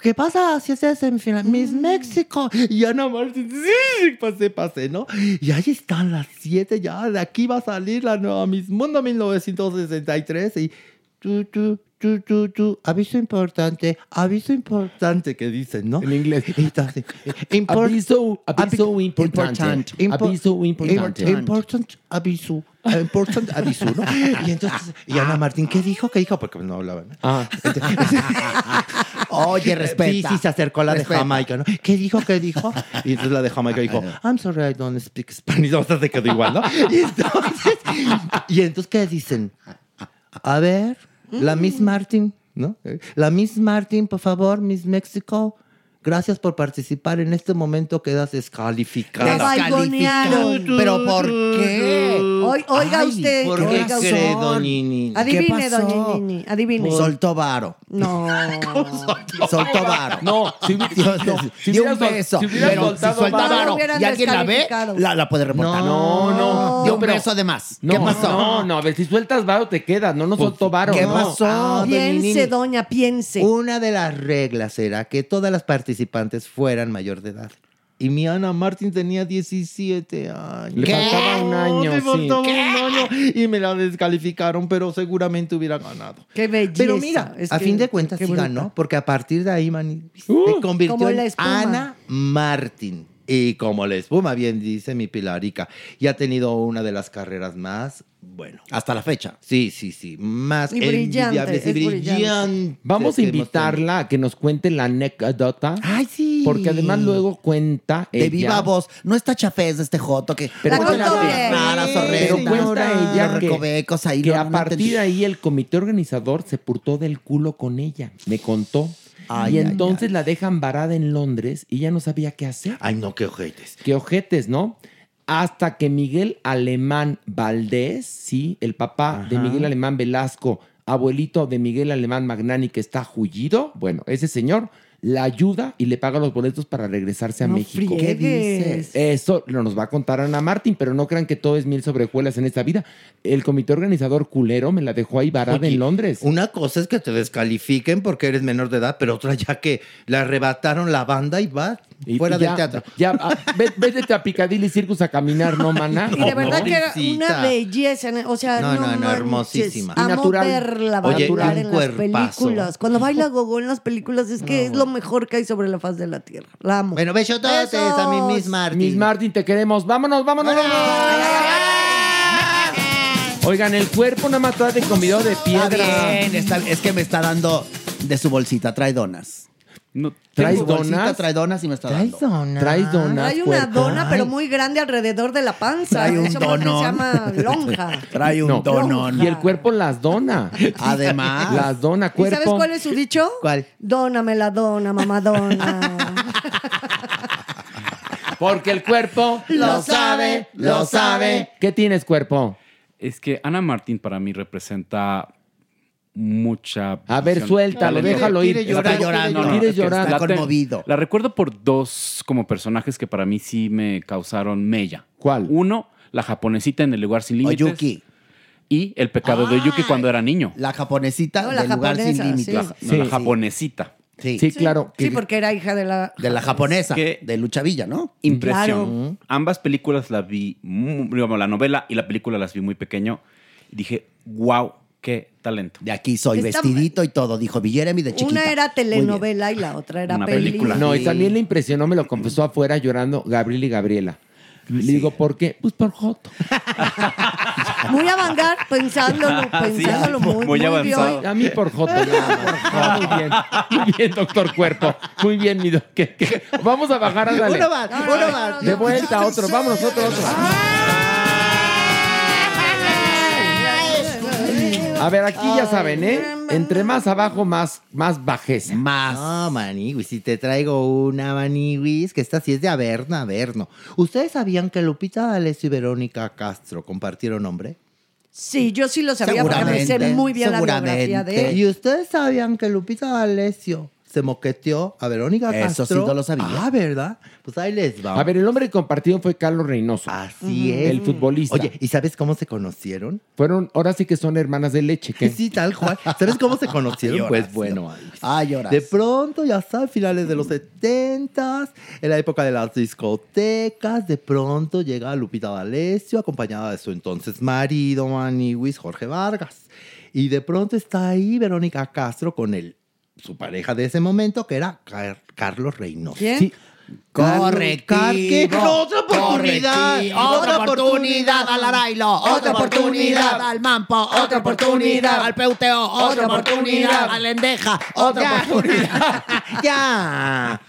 ¿Qué pasa a las 7 semifinalistas? Miss México. Y Ana Martín, sí, pasé, pasé, ¿no? Y ahí están las 7 ya. De aquí va a salir la nueva Miss Mundo 1963 y... Tu, tu, tu, tu, tu. Aviso importante, aviso importante que dicen, ¿no? En inglés. Entonces, import- Aviso, aviso importante. Impo- Aviso importante. Import- Important aviso. eh, Important aviso, ¿no? Y entonces, y Ana Martín, ¿qué dijo? ¿Qué dijo? Porque no hablaban. ¿no? Ah, Oye, respeta. Sí, sí, se acercó la Respeta. de Jamaica, ¿no? ¿Qué dijo? ¿Qué dijo? Y entonces la de Jamaica dijo, I'm sorry, I don't speak Spanish. O sea, se quedó igual, ¿no? Y entonces, y entonces ¿qué dicen? A ver, la Miss Martin, ¿no? La Miss Martin, por favor, Miss México. Gracias por participar. En este momento quedas descalificada. Te balconearon. ¿Pero por qué? Oiga, oiga Ay, usted. ¿por qué oiga cree, usted. doñini? Adivine, ¿Qué pasó? doña Nini, adivine. Soltó varo. No. Soltó varo. no, si, hubi- no, si Dio hubiera un sol- beso. si hubiera pero soltado varo- y alguien la ve, la, la puede reportar. No, no. Dio no, un pero- beso de más. No, ¿Qué pasó? No, no, a ver, si sueltas varo te quedas, no nos soltó varo. ¿Qué no. pasó? Ah, Piense, doña Nini. doña, piense. Una de las reglas era que todas las participantes fueran mayor de edad. Y mi Ana Martín tenía 17 años. Le faltaba un año, Me sí. faltaba un año y me la descalificaron, pero seguramente hubiera ganado. Qué belleza. Pero mira, Es a que- fin de cuentas sí bruta. ganó, porque a partir de ahí mani, Uh, se convirtió en. Ana Martín. Y como la espuma, bien dice mi Pilarica, y ha tenido una de las carreras más, bueno, Hasta la fecha. sí, sí, sí, más Y brillante, y brillante. Vamos a invitarla a que nos cuente la anécdota. Ay, sí. Porque además luego cuenta De ella- viva voz. No está chafés de este joto que... Pero cuenta- las raras, Pero cuenta ella que, recovecos ahí, que a partir de ahí el comité organizador se purtó del culo con ella. Me contó. Ay, y ay, entonces la dejan varada en Londres y ya no sabía qué hacer. Ay, no, qué ojetes. Qué ojetes, ¿no? Hasta que Miguel Alemán Valdés, sí, el papá de. Miguel Alemán Velasco, abuelito de Miguel Alemán Magnani, que está jullido, bueno, ese señor la ayuda y le paga los boletos para regresarse a No México. friegues. ¿Qué dices? Eso lo nos va a contar Ana Martín, pero no crean que todo es mil sobre hojuelas en esta vida. El comité organizador culero me la dejó ahí varada Oye, en Londres. Una cosa es que te descalifiquen porque eres menor de edad, pero otra ya que le arrebataron la banda y va Y- fuera y del ya- teatro. Ya, ah, ve- vete a Piccadilly Circus a caminar, ¿no, mana? Y de verdad que era una belleza. O sea, No, no, no, no, hermosísima. Y Amo natural. verla Oye, un en las películas. Cuando baila Gogo en las películas es que es lo mejor que hay sobre la faz de la tierra. La amo. Bueno, besototes a mi Miss Martin. Miss Martin, te queremos. Vámonos, vámonos, vámonos. Oigan, el cuerpo nada más trae de convidado de Está piedra. bien, está- es que me está dando de su bolsita, trae donas. No, ¿Traes donas? Trae donas y me está ¿Traes dando. donas? ¿Traes donas, Hay una cuerpo? dona, pero muy grande alrededor de la panza. Trae un Eso bien se donón. llama lonja. Trae un No. donón. Y el cuerpo las dona. Además. Las dona, ¿Y cuerpo. sabes cuál es su dicho? ¿Cuál? Dóname la dona, mamá dona. Porque el cuerpo Lo sabe, lo sabe. ¿Qué tienes, cuerpo? Es que Ana Martín para mí representa mucha... A ver, visión. suéltalo, Talento. déjalo ir. quiere Está llorar, llorando. No, no, ¿Quieres es que llorar? Está la conmovido. La recuerdo por dos como personajes que para mí sí me causaron mella. ¿Cuál? Uno, la japonesita en el lugar sin límites. Oyuki. Y el pecado de Oyuki cuando era niño. La japonesita No, la del lugar sin límites. sí. No, la Sí. japonesita. Sí. Sí, claro. Sí, que- porque era hija de la... De la japonesa, Que- de Lucha Villa, ¿no? Impresión. Ambas películas las vi, digamos, la novela y la película las vi muy pequeño. Y dije, wow, qué talento. De aquí soy Está- vestidito y todo, dijo Villeremi de chiquita. Una era telenovela y la otra era Una película. película. No, y también le impresionó, me lo confesó afuera llorando Gabriel y Gabriela. Le digo, ¿por qué? Pues por Joto. Muy avangar, pensándolo, pensándolo muy, muy muy avanzado. bien. A mí por Joto. ya, por Joto. Muy bien. Muy bien, doctor Cuerpo. Muy bien, mi doc- ¿qué- qué? Vamos a bajar, ándale. Uno más, No, no, uno no, más. De vuelta, otro. Vámonos, otro, otro. A ver, aquí ya saben, ¿eh? Entre más abajo, más, más bajeza. Más. No, Maniwis, si te traigo una Maniwis, que esta sí es de Averna, Averno. ¿Ustedes sabían que Lupita D'Alessio y Verónica Castro compartieron nombre? Sí, yo sí lo sabía porque me sé muy bien la biografía de él. ¿Y ustedes sabían que Lupita D'Alessio se moqueteó a Verónica Eso Castro? sí no lo sabía. Ah, ¿verdad? Pues ahí les va. A ver, el hombre compartido fue Carlos Reynoso. Así es. El futbolista. Oye, ¿y sabes cómo se conocieron? Fueron, ahora sí que son hermanas de leche. ¿qué? Sí, tal cual. ¿Sabes cómo se conocieron? Pues bueno, ay. De pronto, ya sabes, finales de los 70 en la época de las discotecas, de pronto llega Lupita D'Alessio acompañada de su entonces marido, Maniwis, Jorge Vargas. Y de pronto está ahí Verónica Castro con él, su pareja de ese momento, que era Car- Carlos Reynoso. ¿Quién? Sí. ¡Otra oportunidad! Correctivo. ¡Otra Otra oportunidad al Arailo. Otra oportunidad al Mampo. Otra oportunidad al Peuteo. Otra oportunidad al Lendeja. Otra Ya. oportunidad. ¡Ya!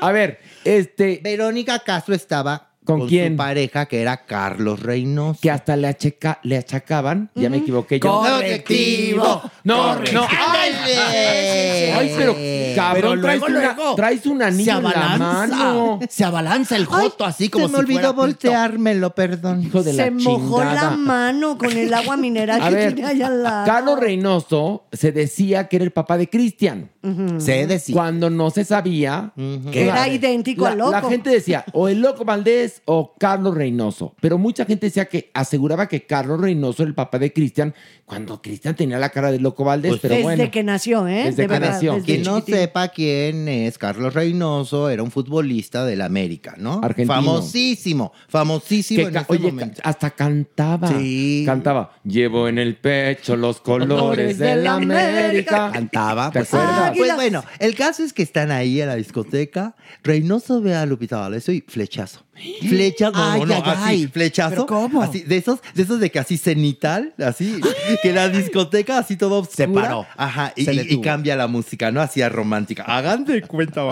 A ver, este, Verónica Castro estaba ¿Con con, quién? su pareja, que era Carlos Reynoso. que hasta le, acheca, le achacaban, ya me equivoqué yo. Correctivo. No, no. ¡Ándale! Ay, pero cabrón, Pero traes, luego, una, luego, traes un Se anillo en la abalanza. mano. Se abalanza el joto así como Se me si olvidó volteármelo, perdón. Hijo de Se la mojó chingada. la mano con el agua mineral A que ver, tiene allá al lado. Carlos Reynoso se decía que era el papá de Cristian. Se decía. Cuando no se sabía Que era idéntico la, al loco. la gente decía o el loco Valdés o Carlos Reynoso. Pero mucha gente decía que aseguraba que Carlos Reynoso era el papá de Cristian cuando Cristian tenía la cara de loco Valdés. Pues pero Desde bueno. que nació, ¿eh? Desde De que verdad, nació. desde Quien no chiquitín. sepa quién es Carlos Reynoso, era un futbolista del América, ¿no? Argentino. Famosísimo, famosísimo Que en ca- ese oye, momento. hasta cantaba. Sí. Cantaba. Llevo en el pecho los colores de la América. Cantaba. ¿Te Pues, acuerdas? Águilas. Pues bueno, el caso es que están ahí en la discoteca. Reynoso ve a Lupita D'Alessio y flechazo. Flechas, no, Ay, no, no, ay, así, ay. flechazo. ¿Pero cómo? Así, de esos, de esos de que así cenital, así, que la discoteca así todo oscura. Se paró. Ajá, y, Se le y- y tuvo. cambia la música, ¿no? Así a romántica. Hagan de cuenta.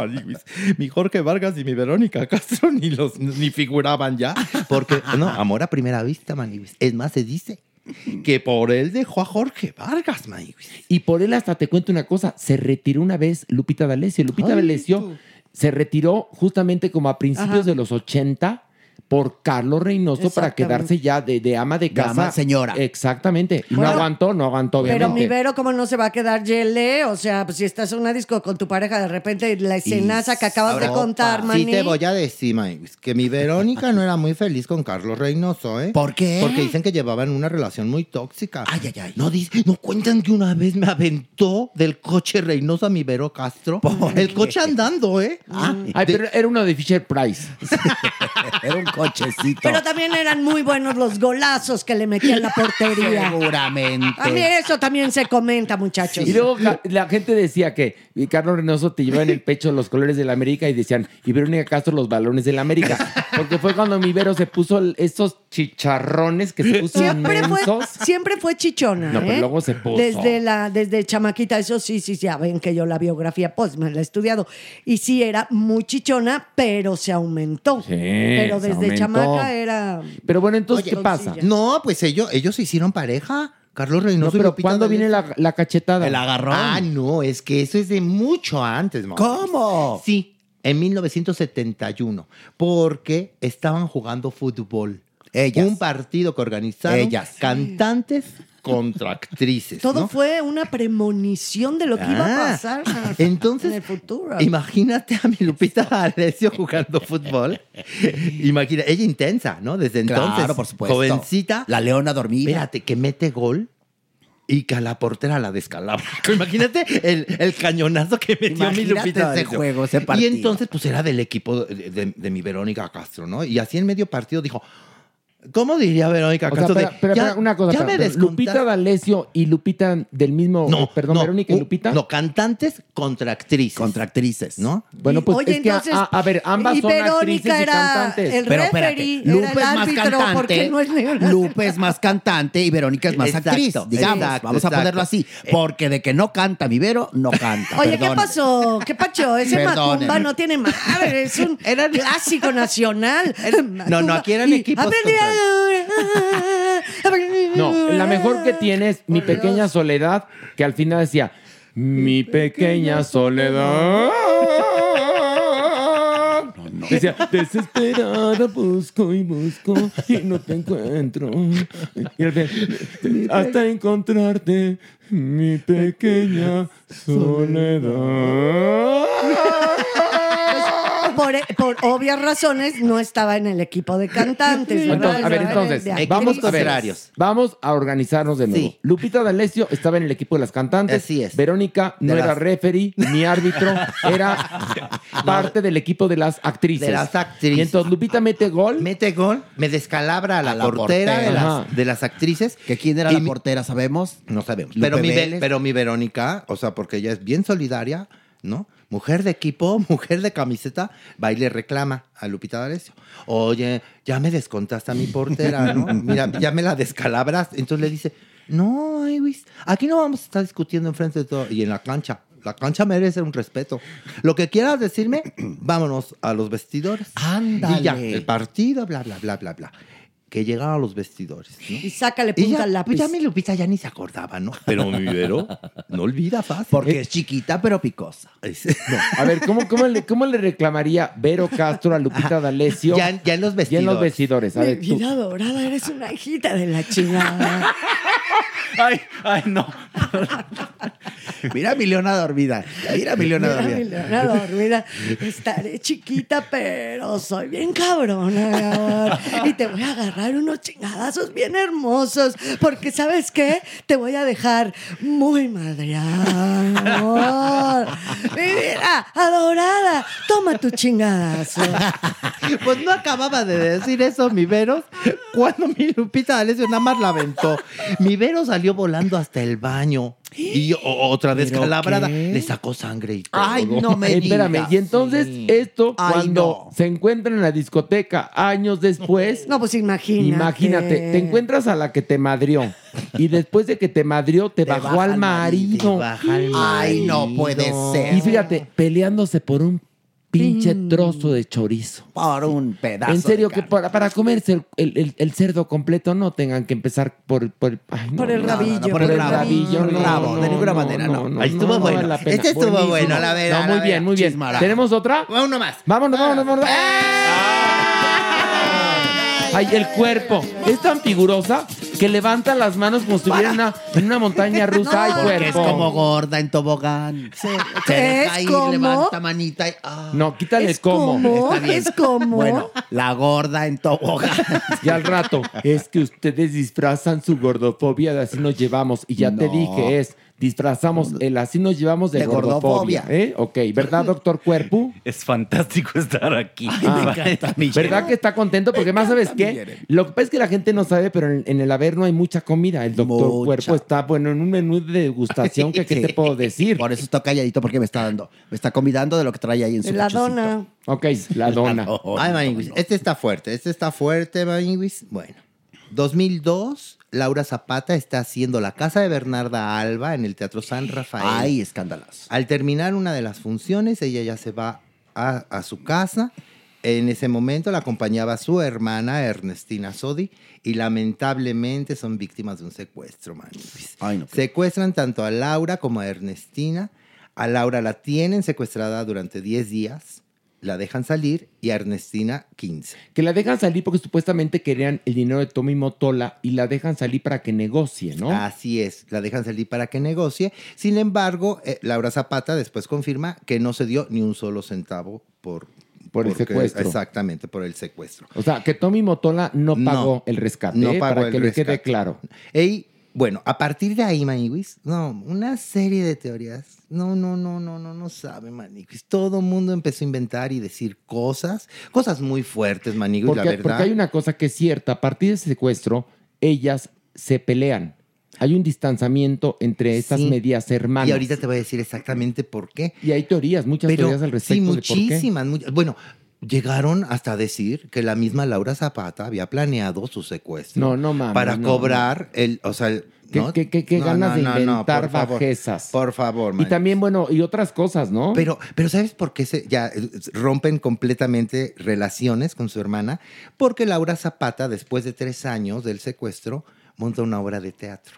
Mi Jorge Vargas y mi Verónica Castro ni los ni figuraban ya. Porque, no, amor a primera vista, Maniwis. Es más, se dice que por él dejó a Jorge Vargas, Maniwis. Y por él hasta te cuento una cosa, se retiró una vez Lupita D'Alessio. Lupita D'Alessio se retiró justamente como a principios Ajá. de los 80 por Carlos Reynoso para quedarse ya de, de ama de casa. ama señora. Exactamente. Y no Bueno, aguantó, no aguantó, Pero obviamente. mi Vero, ¿cómo no se va a quedar Yele? O sea, pues si estás en una disco con tu pareja, de repente la escenaza que acabas de contar, Sí Mani. te voy a decir, Maniwis, que mi Verónica no era muy feliz con Carlos Reynoso, ¿eh? ¿Por qué? Porque dicen que llevaban una relación muy tóxica. Ay, ay, ay. No, dice- no cuentan que una vez me aventó del coche Reynoso a mi Vero Castro. El coche andando, ¿eh? Ay, pero era uno de Fisher Price. Era un cochecito. Pero también eran muy buenos los golazos que le metían en la portería. Seguramente. A mí eso también se comenta, muchachos. Y luego la gente decía que Carlos Reynoso te llevaba en el pecho los colores de la América y decían, y Verónica Castro los balones de la América. Porque fue cuando mi Vero se puso esos chicharrones que se puso Siempre fue, inmensos. siempre fue chichona. No, pero ¿eh? luego se puso. Desde, la, desde chamaquita, eso sí, sí, ya ven que yo la biografía, pues me la he estudiado. Y sí, era muy chichona, pero se aumentó. pero se desde chamaca era. Pero bueno, entonces, Oye, ¿qué pasa? No, pues ellos, ellos se hicieron pareja. Carlos No, Reynoso y pero Lupita ¿cuándo viene la, la cachetada? El agarrón. Ah, no, es que eso es de mucho antes. ¿Cómo? Sí, en 1971, porque estaban jugando fútbol. Ellas. Un partido que organizaron Ellas. cantantes contra actrices. Todo ¿no? fue una premonición de lo que iba a Ah, pasar Entonces, en el futuro. Imagínate a mi Lupita D'Alessio jugando fútbol. Imagina, ella intensa, ¿no? Desde entonces. Claro, por supuesto. Jovencita. La leona dormida. Espérate, que mete gol y que a la portera la descalabra. Imagínate el, el cañonazo que metió mi Imagínate Lupita ese D'Alessio. juego, ese Y partido. entonces, pues era del equipo de, de- de mi Verónica Castro, ¿no? Y así en medio partido dijo. ¿Cómo diría Verónica O sea, Castro? de, espera, espera, "Ya- una cosa. ya espera, me. Lupita descontaste"? D'Alessio y Lupita del mismo. No, perdón, no, Verónica y Lupita. No, cantantes contra actrices. Contra actrices. ¿No? Bueno, pues Oye, es que, a- entonces, a, ver, ambas y son Verónica actrices y era cantantes. el Pero espérate, referee, Lupe era es el más árbitro, cantante. no es. Lupe es más cantante y Verónica es más Exacto, actriz. Digamos, exacto, vamos a ponerlo así. Porque de que no canta mi Vero, no canta. Oye, ¿qué pasó? ¿Qué pacho? Ese Perdónenme. Macumba no tiene madre, es un clásico nacional. no, no, aquí eran Y equipos aprendí a- No, la mejor que tiene es Mi Pequeña Soledad, que al final decía, Mi Pequeña Soledad. Decía, desesperada busco y busco y no te encuentro. Y al final, hasta encontrarte, mi pequeña soledad. Por, por obvias razones no estaba en el equipo de cantantes. Entonces, a ver, entonces, de vamos a ver. Vamos a organizarnos de nuevo. Sí. Lupita D'Alessio estaba en el equipo de las cantantes. Así es. Verónica no De era las- referee ni árbitro, era parte del equipo de las actrices. De las actrices. Y entonces Lupita mete gol. Mete gol, me descalabra a la, A la portera, de, las, Ajá. de las actrices. ¿Que quién era Y la portera, sabemos? No sabemos. Lupe Pero mi, Ve- Vélez. pero mi Verónica, o sea, porque ella es bien solidaria, ¿no? Mujer de equipo, mujer de camiseta, va y le reclama a Lupita D'Alessio. Oye, ya me descontaste a mi portera, ¿no? Mira, ya me la descalabras. Entonces le dice, no, Luis, aquí no vamos a estar discutiendo enfrente de todo. Y en la cancha, la cancha merece un respeto. Lo que quieras decirme, vámonos a los vestidores. Ándale. Y ya, el partido, bla, bla, bla, bla, bla. Que llegaron a los vestidores, ¿no? Y sácale punta ya, al lápiz. pues ya mi Lupita ya ni se acordaba, ¿no? Pero mi Vero no olvida fácil. Porque es chiquita pero picosa. Es- A ver, ¿cómo, cómo, le, ¿cómo le reclamaría Vero Castro a Lupita D'Alessio? ya, en- ya en los Ya vestidores. en los vestidores. A Mi ver, tú. vida dorada, eres una hijita de la chingada. Ay, ay, no. Mira a mi leona dormida. Mira a mi leona Mira, mi dormida. leona dormida. Estaré chiquita, pero soy bien cabrona, mi amor. Y te voy a agarrar unos chingadazos bien hermosos. Porque, ¿sabes qué? Te voy a dejar muy madreada, mi amor. Mi vida adorada. Toma tu chingadazo. Pues no acababa de decir eso mi Vero cuando mi Lupita D'Alessio nada más la aventó. Mi Vero salió volando hasta el baño. Y otra ¿Pero descalabrada. qué? Le sacó sangre y todo. Ay, no me Espérame, digas. y entonces esto Ay, cuando no. se encuentran en la discoteca años después, No, pues imagínate. imagínate, te encuentras a la que te madrió y después de que te madrió te, bajó baja al al marido. Ay, no puede ser. Y fíjate, peleándose por un pinche trozo de chorizo. Por un pedazo. En serio, de que para, para comerse el, el- el- el cerdo completo no tengan que empezar por, por, ay, no, Por el no, rabillo, no, no, por el rabillo, no, el rabo, de ninguna no, manera, no. Ahí estuvo bueno. vale la pena. Este estuvo Buenísimo. bueno, la verdad, No, la muy bien, muy bien. Chismara. ¿Tenemos otra? Uno más. Vámonos, vámonos, vámonos. Ay, el cuerpo. Es tan figurosa que levanta las manos como si estuviera en una, en una montaña rusa. Ay, Porque es cuerpo. como gorda en tobogán. Se ¿Es ir, como? levanta manita y... ah. No, quítale Es el cómo. como, Está bien. es como. Bueno, la gorda en tobogán. Y al rato, es que ustedes disfrazan su gordofobia de así nos llevamos. Y ya te No. dije, es disfrazamos el así nos llevamos de, De gordofobia. gordofobia. ¿eh? Ok, ¿verdad, doctor Cuerpo? Es fantástico estar aquí. Ah, ¿Verdad que está contento? Porque más sabes qué? Lo que pasa es que la gente no sabe, pero en, en el haber no hay mucha comida. El doctor Mucha. Cuerpo está, bueno, en un menú de degustación que, ¿qué te puedo decir? Por eso estoy calladito porque me está dando. Me está convidando de lo que trae ahí en su La cochecito. dona. Ok, la dona. Ay, Maniguis, este está fuerte, este está fuerte, Maniguis. Bueno, 2002, Laura Zapata está haciendo La Casa de Bernarda Alba en el Teatro San Rafael. Ay, escándalas. Al terminar una de las funciones, ella ya se va a, a su casa. En ese momento la acompañaba su hermana Ernestina Sodi y lamentablemente son víctimas de un secuestro, Maniguis. Ay, no. Secuestran tanto a Laura como a Ernestina. A Laura la tienen secuestrada durante 10 días, la dejan salir y a Ernestina 15. Que la dejan salir porque supuestamente querían el dinero de Tommy Motola y la dejan salir para que negocie, ¿no? Así es, la dejan salir para que negocie. Sin embargo, eh, Laura Zapata después confirma que no se dio ni un solo centavo por, Por el porque- secuestro. Exactamente, por el secuestro. O sea, que Tommy Motola no No, pagó el rescate, no ¿eh? pagó para el que le quede claro. Y bueno, a partir de ahí, Maniwis, no, una serie de teorías. No, no, no, no, no, no sabe, Maniwis. Todo el mundo empezó a inventar y decir cosas, cosas muy fuertes, Maniwis, la verdad. porque hay una cosa que es cierta, a partir de ese secuestro, ellas se pelean. Hay un distanciamiento entre estas Sí. medias hermanas. Y ahorita te voy a decir exactamente por qué. Y hay teorías, muchas Pero teorías al respecto sí, de por qué. muchísimas. muchas- Bueno, llegaron hasta decir que la misma Laura Zapata había planeado su secuestro. No, no mames, Para no, cobrar el, o sea, el- ¿Qué, ¿no? qué- qué- qué No, ganas no, de inventar por favor, bajezas? Por favor, Y man. también, bueno, y otras cosas, ¿no? Pero, pero ¿sabes por qué se, ya eh, rompen completamente relaciones con su hermana? Porque Laura Zapata, después de tres años del secuestro, monta una obra de teatro.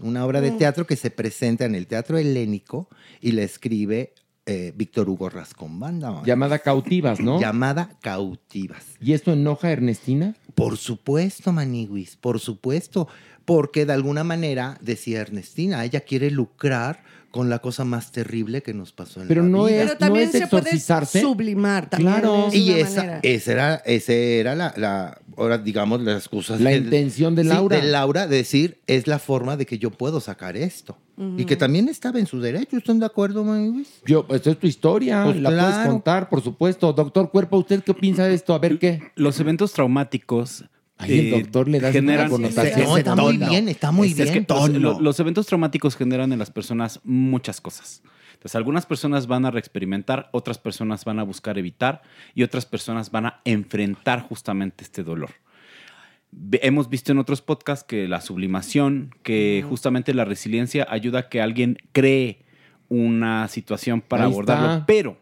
Una obra de Mm. teatro que se presenta en el Teatro Helénico y la escribe eh, Víctor Hugo Rascón Banda. Llamada cautivas, ¿no? Llamada Cautivas. ¿Y esto enoja a Ernestina? Por supuesto, Maniguis, por supuesto. Porque de alguna manera, decía Ernestina, ella quiere lucrar con la cosa más terrible que nos pasó en Pero la no vida. es- Pero también es se puede exorcizarse. sublimar también. Claro. es Y esa, manera. esa era, ese era la, la- ahora digamos, las cosas. La intención de Sí, Laura. de Laura, decir, es la forma de que yo puedo sacar esto. Y que también estaba en su derecho, ¿están de acuerdo, Maniguis? Yo, esto es tu historia, Pues la puedes contar, por supuesto. Doctor Cuerpo, ¿usted qué piensa de esto? A ver qué. Los eventos traumáticos. Ay, el doctor le da una connotación. No, está muy bien, está muy Es- es bien. que los, tono. lo- los eventos traumáticos generan en las personas muchas cosas. Entonces, algunas personas van a reexperimentar, otras personas van a buscar evitar y otras personas van a enfrentar justamente este dolor. Hemos visto en otros podcasts que la sublimación, que justamente la resiliencia ayuda a que alguien cree una situación para Ahí abordarlo, está. pero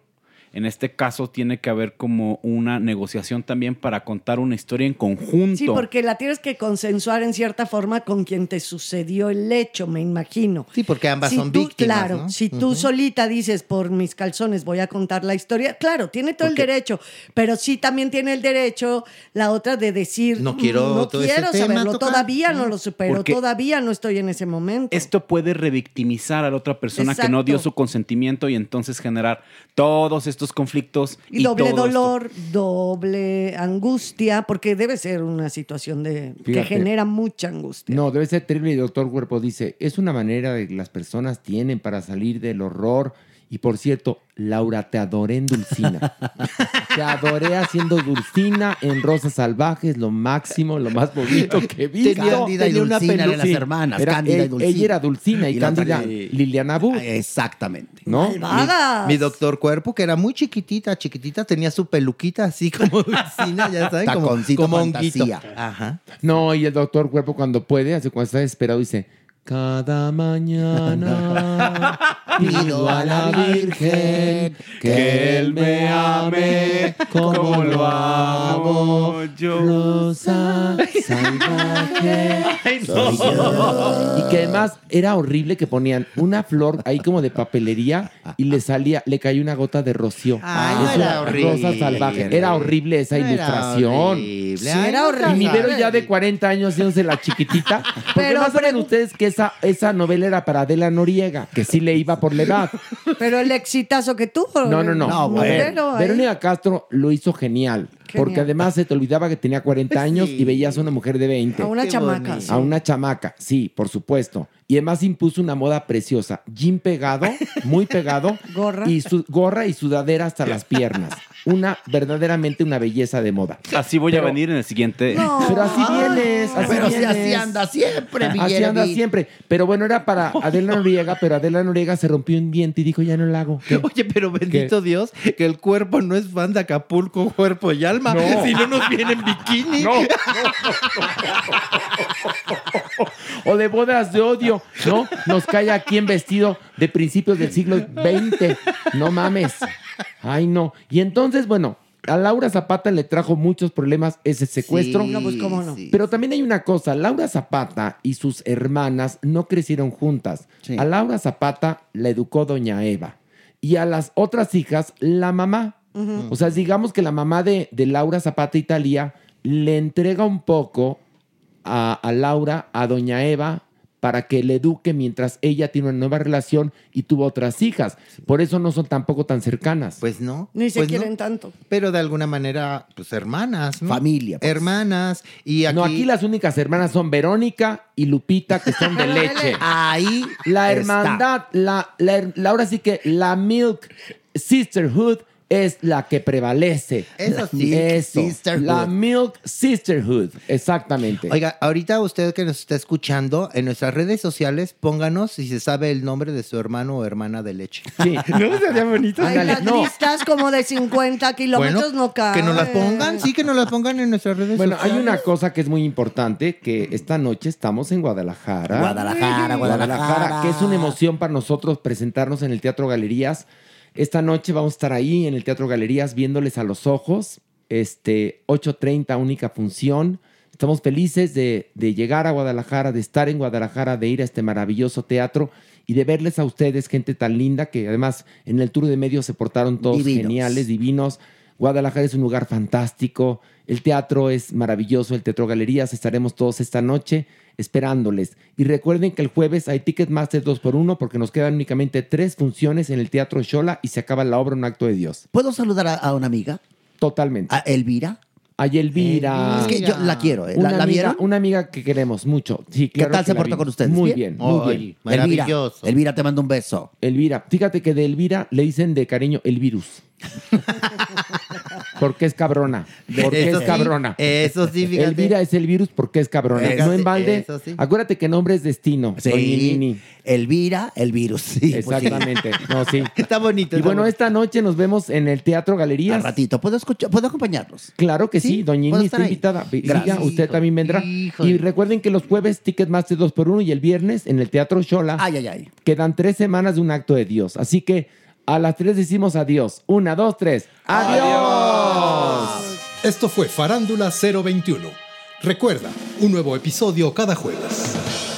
en este caso tiene que haber como una negociación también para contar una historia en conjunto. Sí, porque la tienes que consensuar en cierta forma con quien te sucedió el hecho, me imagino. Sí, porque ambas Si son tú, víctimas, Claro, ¿no? si tú solita dices por mis calzones voy a contar la historia, claro, tiene todo Porque- el derecho, pero sí también tiene el derecho la otra de decir No quiero "Mm, no todo quiero tema saberlo, tocar". todavía no lo supero, Porque- todavía no estoy en ese momento. Esto puede revictimizar a la otra persona que no dio Exacto. su consentimiento y entonces generar todos estos conflictos y doble todo esto. dolor, doble angustia, porque debe ser una situación de que genera mucha angustia. No, debe ser terrible. Y doctor Cuerpo dice, es una manera que las personas tienen para salir del horror Y por cierto, Laura, te adoré en Dulcina. te adoré haciendo Dulcina en Rosas Salvajes, lo máximo, lo más bonito que he visto. Tenía- Cándida y Tenía una Dulcina eran las hermanas, era- Cándida y Dulcina. Ella era Dulcina y, Y Cándida Liliana Booth. Exactamente. ¿No? Mi, mi doctor cuerpo, que era muy chiquitita, chiquitita, tenía su peluquita así como Dulcina, ya saben, como, como fantasía. Ajá. No, y el doctor Cuerpo cuando puede, así cuando está desesperado, dice, cada mañana pido a la Virgen que Él me ame como lo amo yo. Rosa salvaje soy yo. Y que además era horrible que ponían una flor ahí como de papelería y le salía, le caía una gota de rocío. Ay, no Eso, era horrible. Rosa salvaje. Era horrible esa No era ilustración. horrible. Sí, era horrible. Y mi Vero ya de 40 años haciéndose la chiquitita. Pero no saben ustedes que esa, esa novela era para Adela Noriega, que sí le iba por la edad. Pero el exitazo que tuvo. No, no, no. ¿eh? Verónica Castro lo hizo genial. Genial. Porque además se te olvidaba que tenía 40 años y veías a una mujer de 20. A una Qué chamaca, bonito. sí. A una chamaca, sí, por supuesto. Y además impuso una moda preciosa. Jean pegado, muy pegado. Gorra. Y su gorra y sudadera hasta las piernas. Una, verdaderamente una belleza de moda. Así voy Pero- a venir en el siguiente. Pero así vienes, así Pero si vienes. así anda siempre, Así anda siempre. Pero bueno, era para Adela Noriega, pero Adela Noriega se rompió un diente y dijo, ya no lo hago. ¿Qué? Oye, pero bendito Dios, que el cuerpo no es fan de Acapulco, cuerpo y alma. No. Si no nos viene en bikini. No. o de bodas de odio, ¿no? Nos cae aquí en vestido de principios del siglo XX. No mames. Ay, no. Y entonces, bueno, a Laura Zapata le trajo muchos problemas ese secuestro. No, pues cómo no. Pero también hay una cosa, Laura Zapata y sus hermanas no crecieron juntas. A Laura Zapata la educó doña Eva y a las otras hijas la mamá. O sea, digamos que la mamá de, de Laura Zapata y Talía le entrega un poco a, a Laura, a doña Eva, para que le eduque mientras ella tiene una nueva relación y tuvo otras hijas. Por eso no son tampoco tan cercanas. Pues no. Ni se Pues no. quieren tanto. Pero de alguna manera, pues hermanas, ¿no? Familia. pues. Hermanas. Y aquí, No, aquí las únicas hermanas son Verónica y Lupita, que son de leche. Ahí La está. hermandad, la, la, la- ahora sí que la Milk Sisterhood es la que prevalece. Eso sí. Eso. Sisterhood. La Milk Sisterhood, exactamente. Oiga, ahorita usted que nos está escuchando, en nuestras redes sociales, pónganos si se sabe el nombre de su hermano o hermana de leche. Sí. ¿No sería bonito? Ay, las listas como de 50 kilómetros no caen. que nos las pongan, sí, que nos las pongan en nuestras redes Bueno, hay sociales. una cosa que es muy importante, que esta noche estamos en Guadalajara. Guadalajara, Guadalajara. que es una emoción para nosotros presentarnos en el Teatro Galerías. Esta noche vamos a estar ahí en el Teatro Galerías viéndoles a los ojos. Este, 8.30, única función. Estamos felices de, de llegar a Guadalajara, de estar en Guadalajara, de ir a este maravilloso teatro y de verles a ustedes, gente tan linda, que además en el tour de medios se portaron todos Divinos. geniales, divinos. Guadalajara es un lugar fantástico. El teatro es maravilloso, el Teatro Galerías. Estaremos todos esta noche esperándoles. Y recuerden que el jueves hay Ticketmaster 2x1 porque nos quedan únicamente tres funciones en el Teatro Shola y se acaba la obra Un Acto de Dios. ¿Puedo saludar a, a una amiga? Totalmente. ¿A Elvira? A Elvira. Es que yo la quiero. ¿eh? Una, ¿La, la amiga, vieron? una amiga que queremos mucho. Sí, ¿Qué tal que se la portó con ustedes? Muy bien, muy Ay, bien. maravilloso. Elvira, Elvira, te mando un beso. Elvira, fíjate que de Elvira le dicen de cariño el virus. porque es cabrona. Porque Eso es sí, cabrona. eso sí, fíjate. Elvira es el virus porque es cabrona. No en balde. eso sí. Acuérdate que nombre es destino. Sí. Doña Nini. Elvira, el virus. Sí, pues. Exactamente. No, sí. Está bonito. Y está bueno, bonito. esta noche nos vemos en el Teatro Al Galerías. ratito. ¿Puedo, escuchar, ¿Puedo acompañarlos? Claro que sí. Doña ¿Puedo Nini estar está ahí? invitada. Gracias. Usted también vendrá. Híjole. Y recuerden que los jueves Ticketmaster 2x1 y el viernes en el Teatro Shola Ay, ay, ay. quedan tres semanas de un acto de Dios. Así que a las tres decimos adiós. Una, dos, tres. ¡Adiós! Esto fue Farándula 021. Recuerda, un nuevo episodio cada jueves.